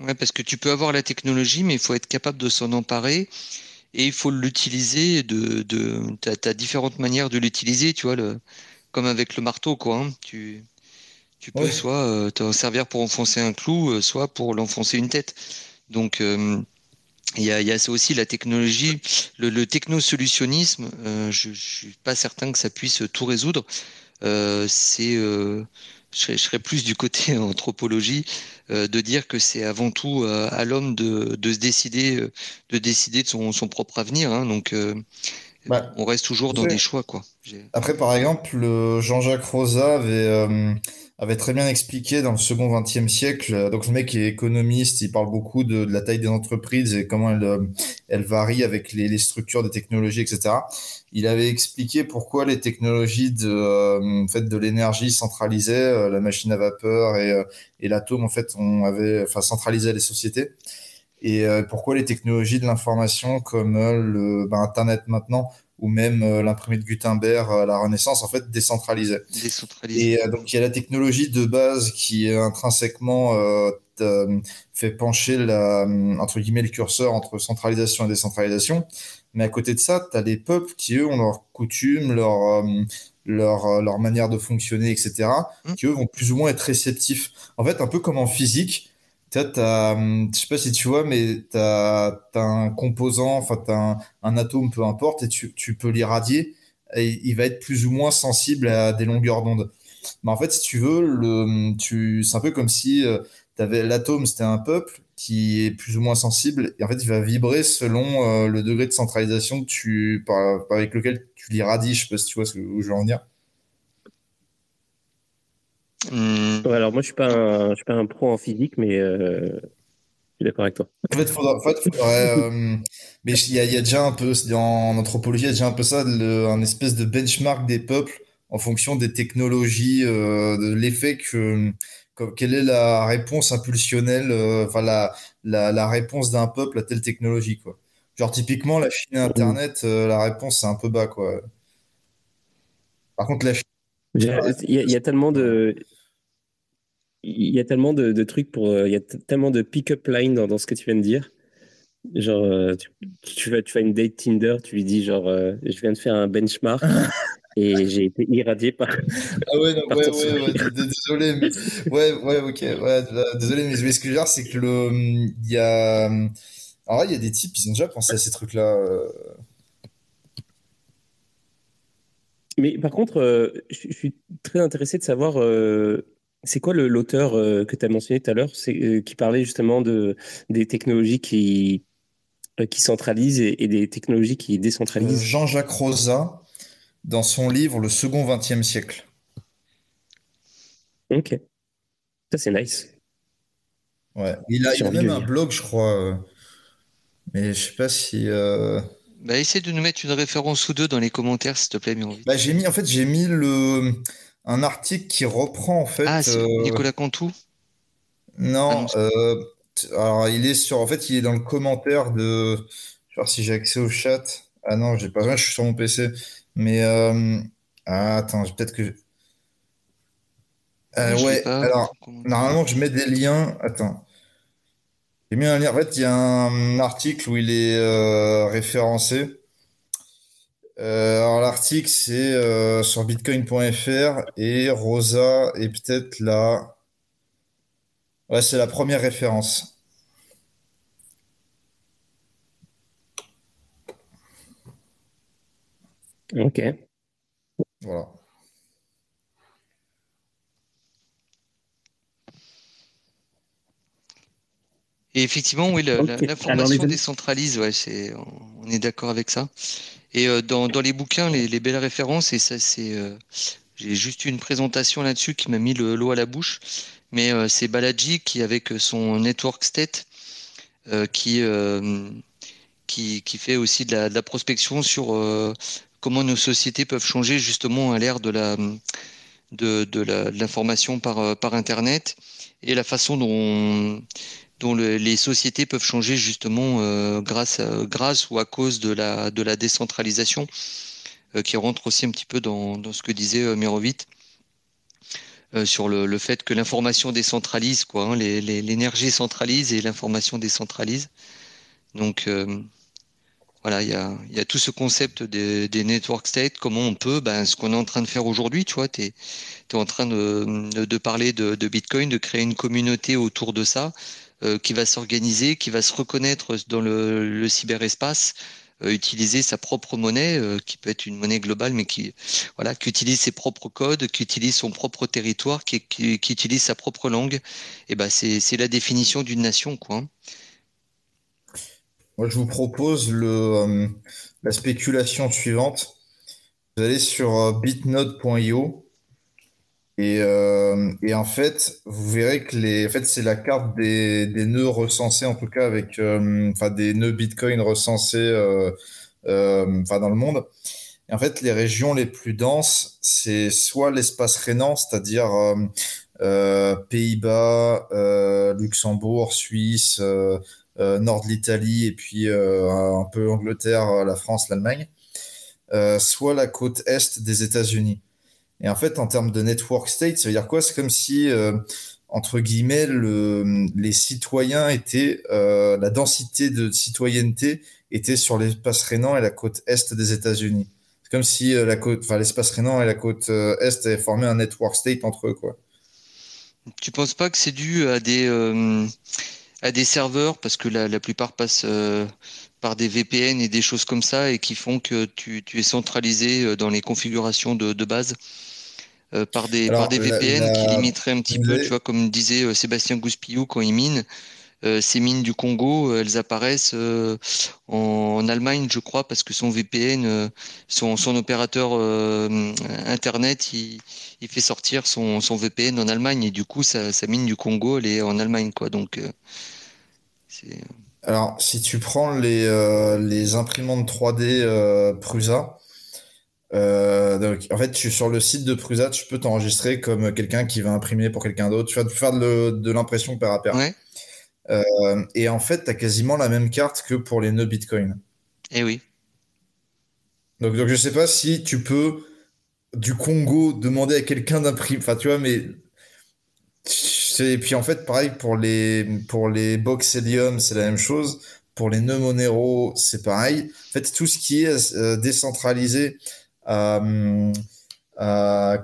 Ouais, parce que tu peux avoir la technologie, mais il faut être capable de s'en emparer et il faut l'utiliser de, de as différentes manières de l'utiliser tu vois le comme avec le marteau quoi hein. tu tu peux soit euh, t'en servir pour enfoncer un clou euh, soit pour l'enfoncer une tête. Donc euh, il y a, y a ça aussi la technologie le, le technosolutionnisme euh, je, je suis pas certain que ça puisse tout résoudre. C'est je serais, plus du côté anthropologie euh, de dire que c'est avant tout euh, à l'homme de, de, se décider euh, de décider de son, son propre avenir hein, donc bah, on reste toujours dans des choix quoi. Après par exemple Jean-Jacques Rosa avait avait très bien expliqué dans le second XXe siècle. Donc le mec est économiste, il parle beaucoup de, de la taille des entreprises et comment elle, elle varie avec les, les, structures des technologies, etc. Il avait expliqué pourquoi les technologies de, euh, fait, de l'énergie centralisaient, euh, la machine à vapeur et, euh, et l'atome, en fait, on avait, enfin, centralisait les sociétés. Et pourquoi les technologies de l'information comme le bah, Internet maintenant ou même l'imprimé de Gutenberg à la Renaissance, en fait, décentralisaient. Et donc, il y a la technologie de base qui est intrinsèquement fait pencher la, entre guillemets, le curseur entre centralisation et décentralisation. Mais à côté de ça, tu as des peuples qui, eux, ont leurs coutumes, leur, euh, leur, euh, leur manière de fonctionner, etc., mmh. qui, eux, vont plus ou moins être réceptifs. En fait, un peu comme en physique, as, hum, je sais pas si tu vois, mais tu as, un composant, enfin, tu as un, atome, peu importe, et tu, peux l'irradier, et il va être plus ou moins sensible à des longueurs d'onde. Mais en fait, si tu veux, tu, c'est un peu comme si euh, l'atome, c'était un peuple, qui est plus ou moins sensible et en fait il va vibrer selon euh, le degré de centralisation avec lequel tu l'irradies je sais pas si tu vois ce que, où je veux en venir hmm. alors moi je suis pas un, je suis pas un pro en physique mais euh, je suis d'accord avec toi en fait, faudra, en fait faudrait, euh, mais il y a, y a, déjà un peu en anthropologie il y a déjà un peu ça le, un espèce de benchmark des peuples en fonction des technologies de l'effet que quelle est la réponse impulsionnelle, euh, enfin la, la, réponse d'un peuple à telle technologie, quoi. Genre typiquement la Chine et Internet, euh, la réponse c'est un peu bas, quoi. Par contre la Chine, il y, a, tellement de il y a tellement de, trucs pour euh, il y a tellement de pick-up line dans, ce que tu viens de dire. Genre tu, vas tu vas une date Tinder, tu lui dis genre je viens de faire un benchmark et j'ai été irradié par. Ah ouais, non, ouais, ouais, ouais, désolé, mais ouais, ouais, ok, ouais, désolé, mais ce que je veux dire, c'est que le, il y a, alors il y a des types, ils ont déjà pensé à ces trucs-là. Euh. Mais par contre, euh, je, suis très intéressé de savoir, euh, c'est quoi l'auteur que tu as mentionné tout à l'heure, qui parlait justement de des technologies qui qui centralisent et, des technologies qui décentralisent. Jean-Jacques Rosa, dans son livre Le second XXe siècle. Ok. Ça, c'est nice. Ouais. Il a, il a même un blog, je crois. Mais je sais pas si. Euh... Bah, essaie de nous mettre une référence ou deux dans les commentaires, s'il te plaît, Bah, j'ai mis, en fait, j'ai mis le un article qui reprend en fait. Ah, c'est euh, Nicolas Cantou. Non, ah euh, alors il est sur, en fait, il est dans le commentaire de. Je vais voir si j'ai accès au chat. Ah non, j'ai pas, je suis sur mon PC. Mais euh... ah, attends, peut-être que. Euh, ouais, alors normalement je mets des liens. Attends. J'ai mis un lien. En fait, il y a un article où il est euh, référencé. Euh, alors l'article c'est euh, sur bitcoin.fr et Rosa est peut-être là. Ouais, c'est la première référence. Ok. Voilà. Et effectivement, oui, l'information décentralise, ouais, c'est, on est d'accord avec ça. Et euh, dans, dans, les bouquins, les, les, belles références, et ça, c'est, euh, j'ai juste une présentation là-dessus qui m'a mis l'eau à la bouche, mais euh, c'est Balaji qui, avec son network state, qui, qui, qui, fait aussi de la, de la prospection sur comment nos sociétés peuvent changer justement à l'ère de la de, de l'information par, par Internet et la façon dont dont les sociétés peuvent changer justement euh, grâce, grâce ou à cause de la, de la décentralisation, euh, qui rentre aussi un petit peu dans, dans ce que disait euh, Mérovite. sur le, le, fait que l'information décentralise, quoi, hein, l'énergie centralise et l'information décentralise. Donc voilà, il y a, y a, tout ce concept des, des network states, comment on peut, ben, ce qu'on est en train de faire aujourd'hui, tu vois, tu es, en train de, de parler de, de, Bitcoin, de créer une communauté autour de ça, euh, qui va s'organiser, qui va se reconnaître dans le, cyberespace, euh, utiliser sa propre monnaie, euh, qui peut être une monnaie globale, mais qui voilà, qui utilise ses propres codes, qui utilise son propre territoire, qui utilise sa propre langue. Et eh ben c'est la définition d'une nation, quoi. Hein. Moi, je vous propose le, la spéculation suivante. Vous allez sur bitnode.io euh, et, en fait, vous verrez que les, en fait, c'est la carte des, des, nœuds recensés, en tout cas avec, euh, enfin, des nœuds Bitcoin recensés, euh, enfin, dans le monde. Et en fait, les régions les plus denses, c'est soit l'espace rhénan, c'est-à-dire Pays-Bas, Luxembourg, Suisse, nord de l'Italie, et puis un peu Angleterre, la France, l'Allemagne, soit la côte est des États-Unis. Et en fait, en termes de network state, ça veut dire quoi? C'est comme si, euh, entre guillemets, le, les citoyens étaient, euh, la densité de citoyenneté était sur l'espace rhénan et la côte est des États-Unis. C'est comme si euh, l'espace rhénan et la côte est avaient formé un network state entre eux, quoi. Tu penses pas que c'est dû à des serveurs? Parce que la, plupart passent par des VPN et des choses comme ça et qui font que tu, es centralisé dans les configurations de base? Euh, par des, par des VPN qui limiteraient un petit peu, tu vois, comme disait euh, Sébastien Gouspillou quand il mine. Euh, ces mines du Congo, elles apparaissent en, Allemagne, je crois, parce que son VPN, son, son opérateur Internet, il, il, fait sortir son, son, VPN en Allemagne et du coup, sa, sa, mine du Congo, elle est en Allemagne, quoi. Donc, Alors, si tu prends les, les imprimantes 3D Prusa, euh, donc, en fait, tu, sur le site de Prusa, tu peux t'enregistrer comme quelqu'un qui va imprimer pour quelqu'un d'autre. Tu vas faire de, de l'impression pair à pair. Euh, et en fait, tu as quasiment la même carte que pour les nœuds Bitcoin. Eh oui. Donc, donc je sais pas si tu peux du Congo demander à quelqu'un d'imprimer. Enfin, tu vois, mais. Et puis en fait, pareil pour les, pour les box Helium, c'est la même chose. Pour les nœuds Monero, c'est pareil. En fait, tout ce qui est euh, décentralisé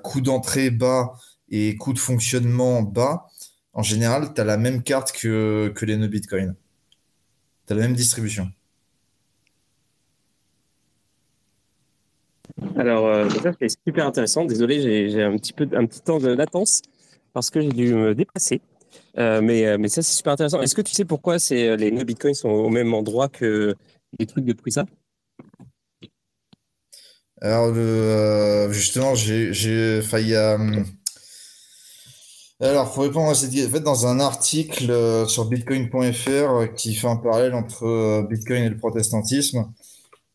coût d'entrée bas et coût de fonctionnement bas, en général, tu as la même carte que, que les nœuds Bitcoin. Tu as la même distribution. Alors, euh, ça, c'est super intéressant. Désolé, j'ai un petit peu un petit temps de latence parce que j'ai dû me. Euh, mais, euh, mais ça, c'est super intéressant. Est-ce que tu sais pourquoi les nœuds Bitcoin sont au même endroit que les trucs de Prusa? Alors, justement, j'ai failli. Alors, pour répondre à cette en fait, dans un article sur bitcoin.fr qui fait un parallèle entre Bitcoin et le protestantisme,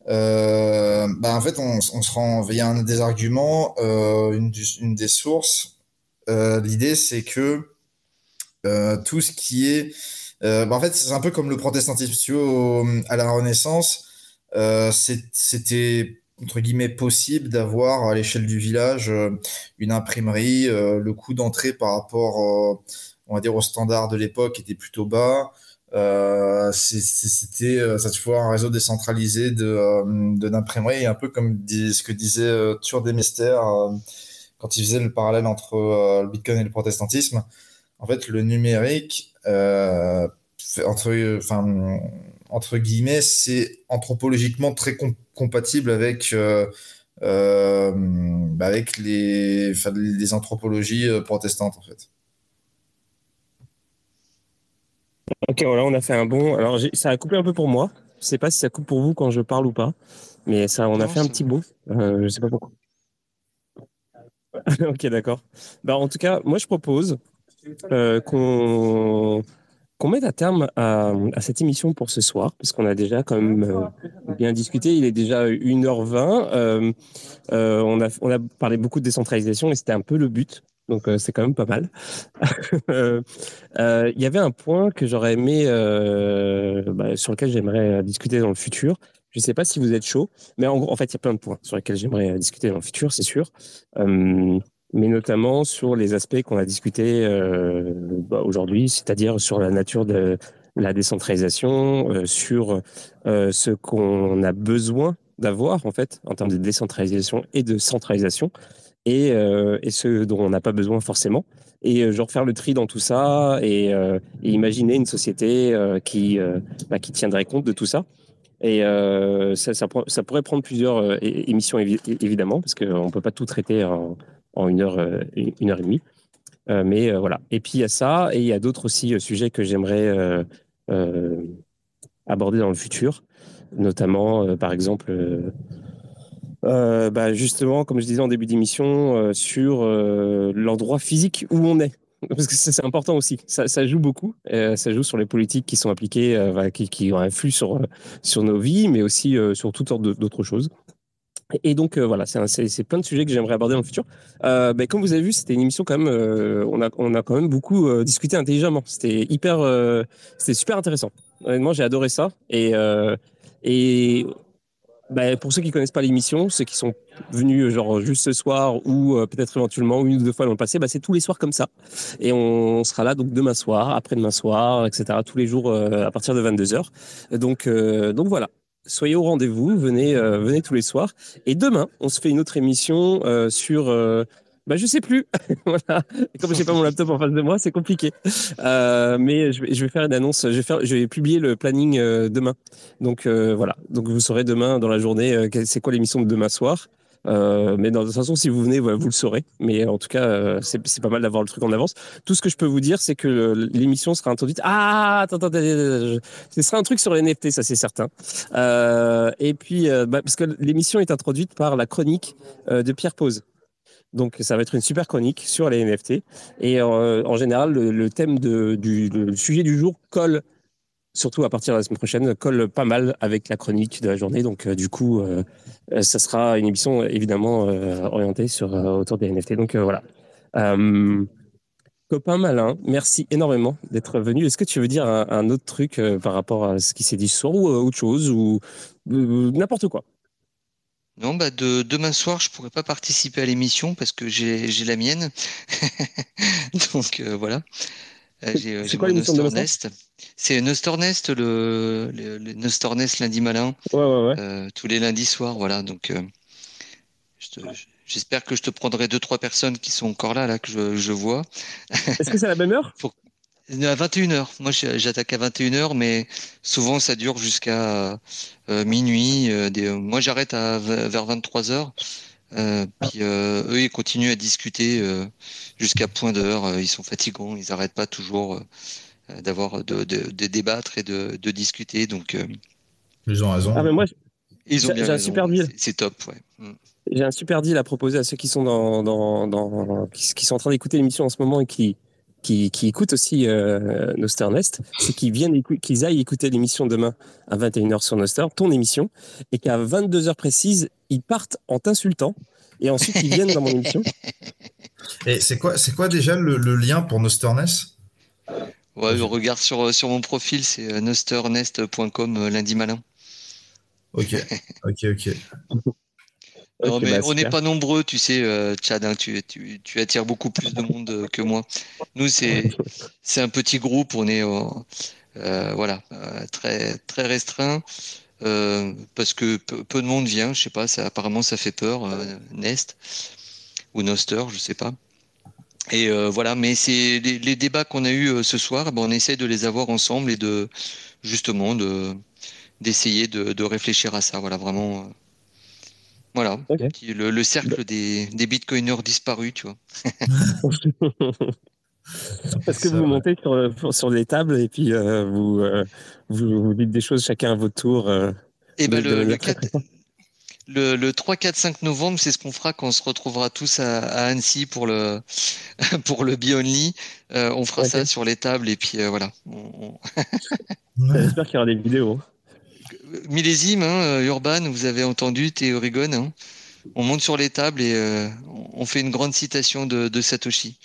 euh, bah, en fait, on, on se rend, il y a un des arguments, euh, une, des sources. Euh, L'idée, c'est que euh, tout ce qui est, euh, bah, en fait, c'est un peu comme le protestantisme. Tu vois, à la Renaissance, euh, c'était entre guillemets possible d'avoir à l'échelle du village une imprimerie. le coût d'entrée par rapport, on va dire, aux standards de l'époque était plutôt bas. Euh, c'était euh, ça tu vois un réseau décentralisé de euh, de d'imprimerie un peu comme ce que disait euh, Mystères quand il faisait le parallèle entre le Bitcoin et le protestantisme en fait le numérique entre enfin entre guillemets c'est anthropologiquement très compatible avec bah avec les, les anthropologies protestantes en fait. Ok, voilà, on a fait un bon. Alors, ça a coupé un peu pour moi. Je sais pas si ça coupe pour vous quand je parle ou pas, mais ça, on a fait un petit bon. Euh, je sais pas pourquoi. ok, d'accord. Bah, en tout cas, moi, je propose euh, qu'on qu'on mette à terme à, cette émission pour ce soir, parce qu'on a déjà quand même euh, bien discuté. Il est déjà 1h20. on, a, on a parlé beaucoup de décentralisation et c'était un peu le but donc euh, c'est quand même pas mal. Euh, euh, il y avait un point que j'aurais aimé, bah, sur lequel j'aimerais discuter dans le futur. Je ne sais pas si vous êtes chaud, mais en, en fait, il y a plein de points sur lesquels j'aimerais discuter dans le futur, c'est sûr. Mais notamment sur les aspects qu'on a discutés bah, aujourd'hui, c'est-à-dire sur la nature de la décentralisation, sur ce qu'on a besoin d'avoir en fait en termes de décentralisation et de centralisation et, euh, ceux dont on n'a pas besoin forcément. Et euh, genre faire le tri dans tout ça et, euh, imaginer une société euh, qui, bah, qui tiendrait compte de tout ça. Et ça, pourrait prendre plusieurs émissions évidemment parce qu'on ne peut pas tout traiter en, en une, heure, une heure et demie. mais voilà. Et puis il y a ça et il y a d'autres aussi sujets que j'aimerais aborder dans le futur, notamment par exemple euh, bah justement, comme je disais en début d'émission, euh, sur euh, l'endroit physique où on est. Parce que c'est important aussi. Ça, joue beaucoup. ça joue sur les politiques qui sont appliquées, qui, qui, ont influe sur, sur nos vies, mais aussi sur toutes sortes d'autres choses. Et donc voilà, c'est plein de sujets que j'aimerais aborder dans le futur. Euh, bah, comme vous avez vu, c'était une émission quand même. on a on a quand même beaucoup discuté intelligemment. C'était hyper, c'était super intéressant. Honnêtement, j'ai adoré ça. Et et bah, pour ceux qui connaissent pas l'émission, ceux qui sont venus euh, genre juste ce soir ou euh, peut-être éventuellement une ou deux fois dans le passé, bah, c'est tous les soirs comme ça. Et on sera là donc demain soir, après-demain soir, etc. Tous les jours euh, à partir de 22h. Donc, donc voilà. Soyez au rendez-vous, venez, venez tous les soirs. Et demain, on se fait une autre émission sur bah, je sais plus. voilà. Comme j'ai pas mon laptop en face de moi, c'est compliqué. Euh, mais je vais, je vais, faire une annonce. Je vais faire, je vais publier le planning euh, demain. Donc euh, voilà. Donc vous saurez demain dans la journée euh, c'est quoi l'émission de demain soir. Euh, mais de toute façon, si vous venez, vous le saurez. Mais en tout cas, c'est pas mal d'avoir le truc en avance. Tout ce que je peux vous dire, c'est que l'émission sera introduite. Ah, attends, attends, attends, ce sera un truc sur les NFT, ça c'est certain. et puis, bah, parce que l'émission est introduite par la chronique de Pierre Pose. Donc, ça va être une super chronique sur les NFT. Et euh, en général, le, thème du sujet du jour colle, surtout à partir de la semaine prochaine, colle pas mal avec la chronique de la journée. Donc, euh, du coup, euh, ça sera une émission évidemment orientée sur, autour des NFT. Donc, voilà. copain malin, merci énormément d'être venu. Est-ce que tu veux dire un, autre truc par rapport à ce qui s'est dit ce soir ou autre chose ou n'importe quoi? Non, bah de, demain soir, je pourrais pas participer à l'émission parce que j'ai la mienne. Donc euh, voilà. Euh, C'est quoi l'émission de Nest C'est Nostornest, le, le, le Nostornest lundi malin. Ouais, ouais, ouais. Euh, tous les lundis soirs, voilà. Donc je J'espère que je te prendrai deux, trois personnes qui sont encore là, là que je, je vois. Est-ce que c'est à la même heure À 21h. Moi, j'attaque à 21h, mais souvent, ça dure jusqu'à euh, minuit. Euh, des... Moi, j'arrête vers 23h. Euh, puis eux, ils continuent à discuter jusqu'à point d'heure. Ils sont fatigants. Ils n'arrêtent pas toujours d'avoir de, de, débattre et de, de discuter. Donc, ils ont raison. Ah, mais moi, ils ont J'ai un super deal. C'est top, ouais. Mm. J'ai un super deal à proposer à ceux qui sont dans, dans, dans qui, sont en train d'écouter l'émission en ce moment et qui qui, qui écoutent aussi euh, Noster Nest, c'est qu'ils viennent qu'ils aillent écouter l'émission demain à 21h sur Noster, ton émission, et qu'à 22h précises, ils partent en t'insultant et ensuite ils viennent dans mon émission. Et c'est quoi, c'est quoi déjà le, le lien pour Noster Nest? Ouais, je regarde sur, sur mon profil, c'est euh, nosternest.com euh, lundi malin. Ok, ok, ok. Non, mais bah, on n'est pas nombreux, tu sais, euh, Chad, hein, tu, tu, tu, attires beaucoup plus de monde euh, que moi. Nous, c'est un petit groupe, on est euh, voilà, très, très restreint, parce que peu, de monde vient, je sais pas, ça, apparemment ça fait peur, Nest ou Noster, je sais pas. Et voilà, mais c'est les, débats qu'on a eus ce soir, ben, on essaie de les avoir ensemble et de justement de d'essayer de, de, réfléchir à ça. Voilà, vraiment. Euh, voilà, le, le, cercle des, des bitcoiners disparus, tu vois. Parce que vous montez sur, sur des tables et puis euh, vous, euh, vous, vous, dites des choses chacun à votre tour. et eh ben le, le, 4, le, le, 3, 4, 5 novembre, c'est ce qu'on fera quand on se retrouvera tous à, à Annecy pour le, pour le Be Only. on fera ça sur les tables et puis voilà. On... J'espère qu'il y aura des vidéos millésime, hein, euh, Urban, vous avez entendu, Théorigone. Hein. On monte sur les tables et euh, on fait une grande citation de, Satoshi.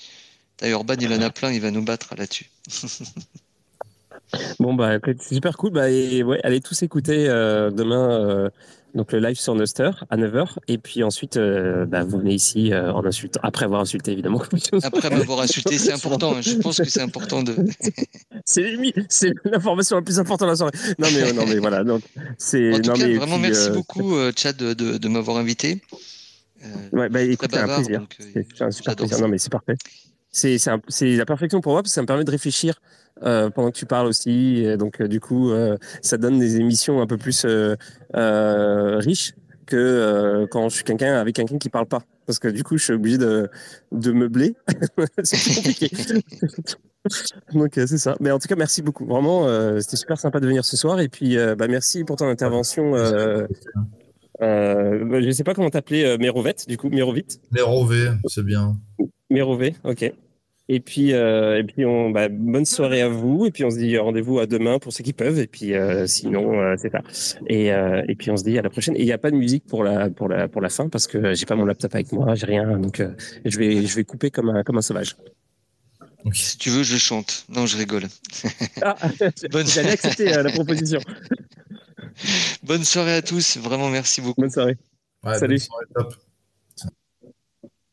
Urban, il en a plein, il va nous battre là-dessus. bon, bah, c'est super cool. Bah, ouais, allez tous écouter euh, demain donc le live sur Noster à 9h. Et puis ensuite, euh, bah, vous venez ici euh, en insultant, après avoir insulté évidemment. Après m'avoir insulté, c'est important. Je pense que c'est important de. c'est l'information la plus importante de la soirée. Non mais, non, mais voilà. Donc, en tout non, cas, mais, vraiment, merci euh, beaucoup, Chad, de, de, m'avoir invité. ouais, bah, écoute, c'est un plaisir. c'est un super plaisir. Non, mais c'est parfait. C'est, la perfection pour moi parce que ça me permet de réfléchir euh, pendant que tu parles aussi. Et donc, euh, du coup, euh, ça donne des émissions un peu plus riches que quand je suis quelqu'un avec quelqu'un qui parle pas. Parce que du coup, je suis obligé de, de meubler. c'est compliqué. Donc c'est ça. Mais en tout cas, merci beaucoup. Vraiment, c'était super sympa de venir ce soir. Et puis, bah, merci pour ton intervention. Euh, je sais pas comment t'appeler, Mérovette, du coup, Mérovite. Mérové, c'est bien. Mérové, ok. Et puis, euh, et puis on, bah, bonne soirée à vous. Et puis on se dit rendez-vous à demain pour ceux qui peuvent. Et puis euh, sinon, euh, c'est ça. Et, euh, et puis on se dit à la prochaine. Et il n'y a pas de musique pour la pour la pour la fin parce que j'ai pas mon laptop avec moi, j'ai rien. Donc euh, je vais je vais couper comme un comme un sauvage. Si tu veux, je chante. Non, je rigole. Ah, bonne... J'allais accepter la proposition. bonne soirée à tous. Vraiment, merci beaucoup. Bonne soirée. Ouais, Salut. Bonne soirée, top.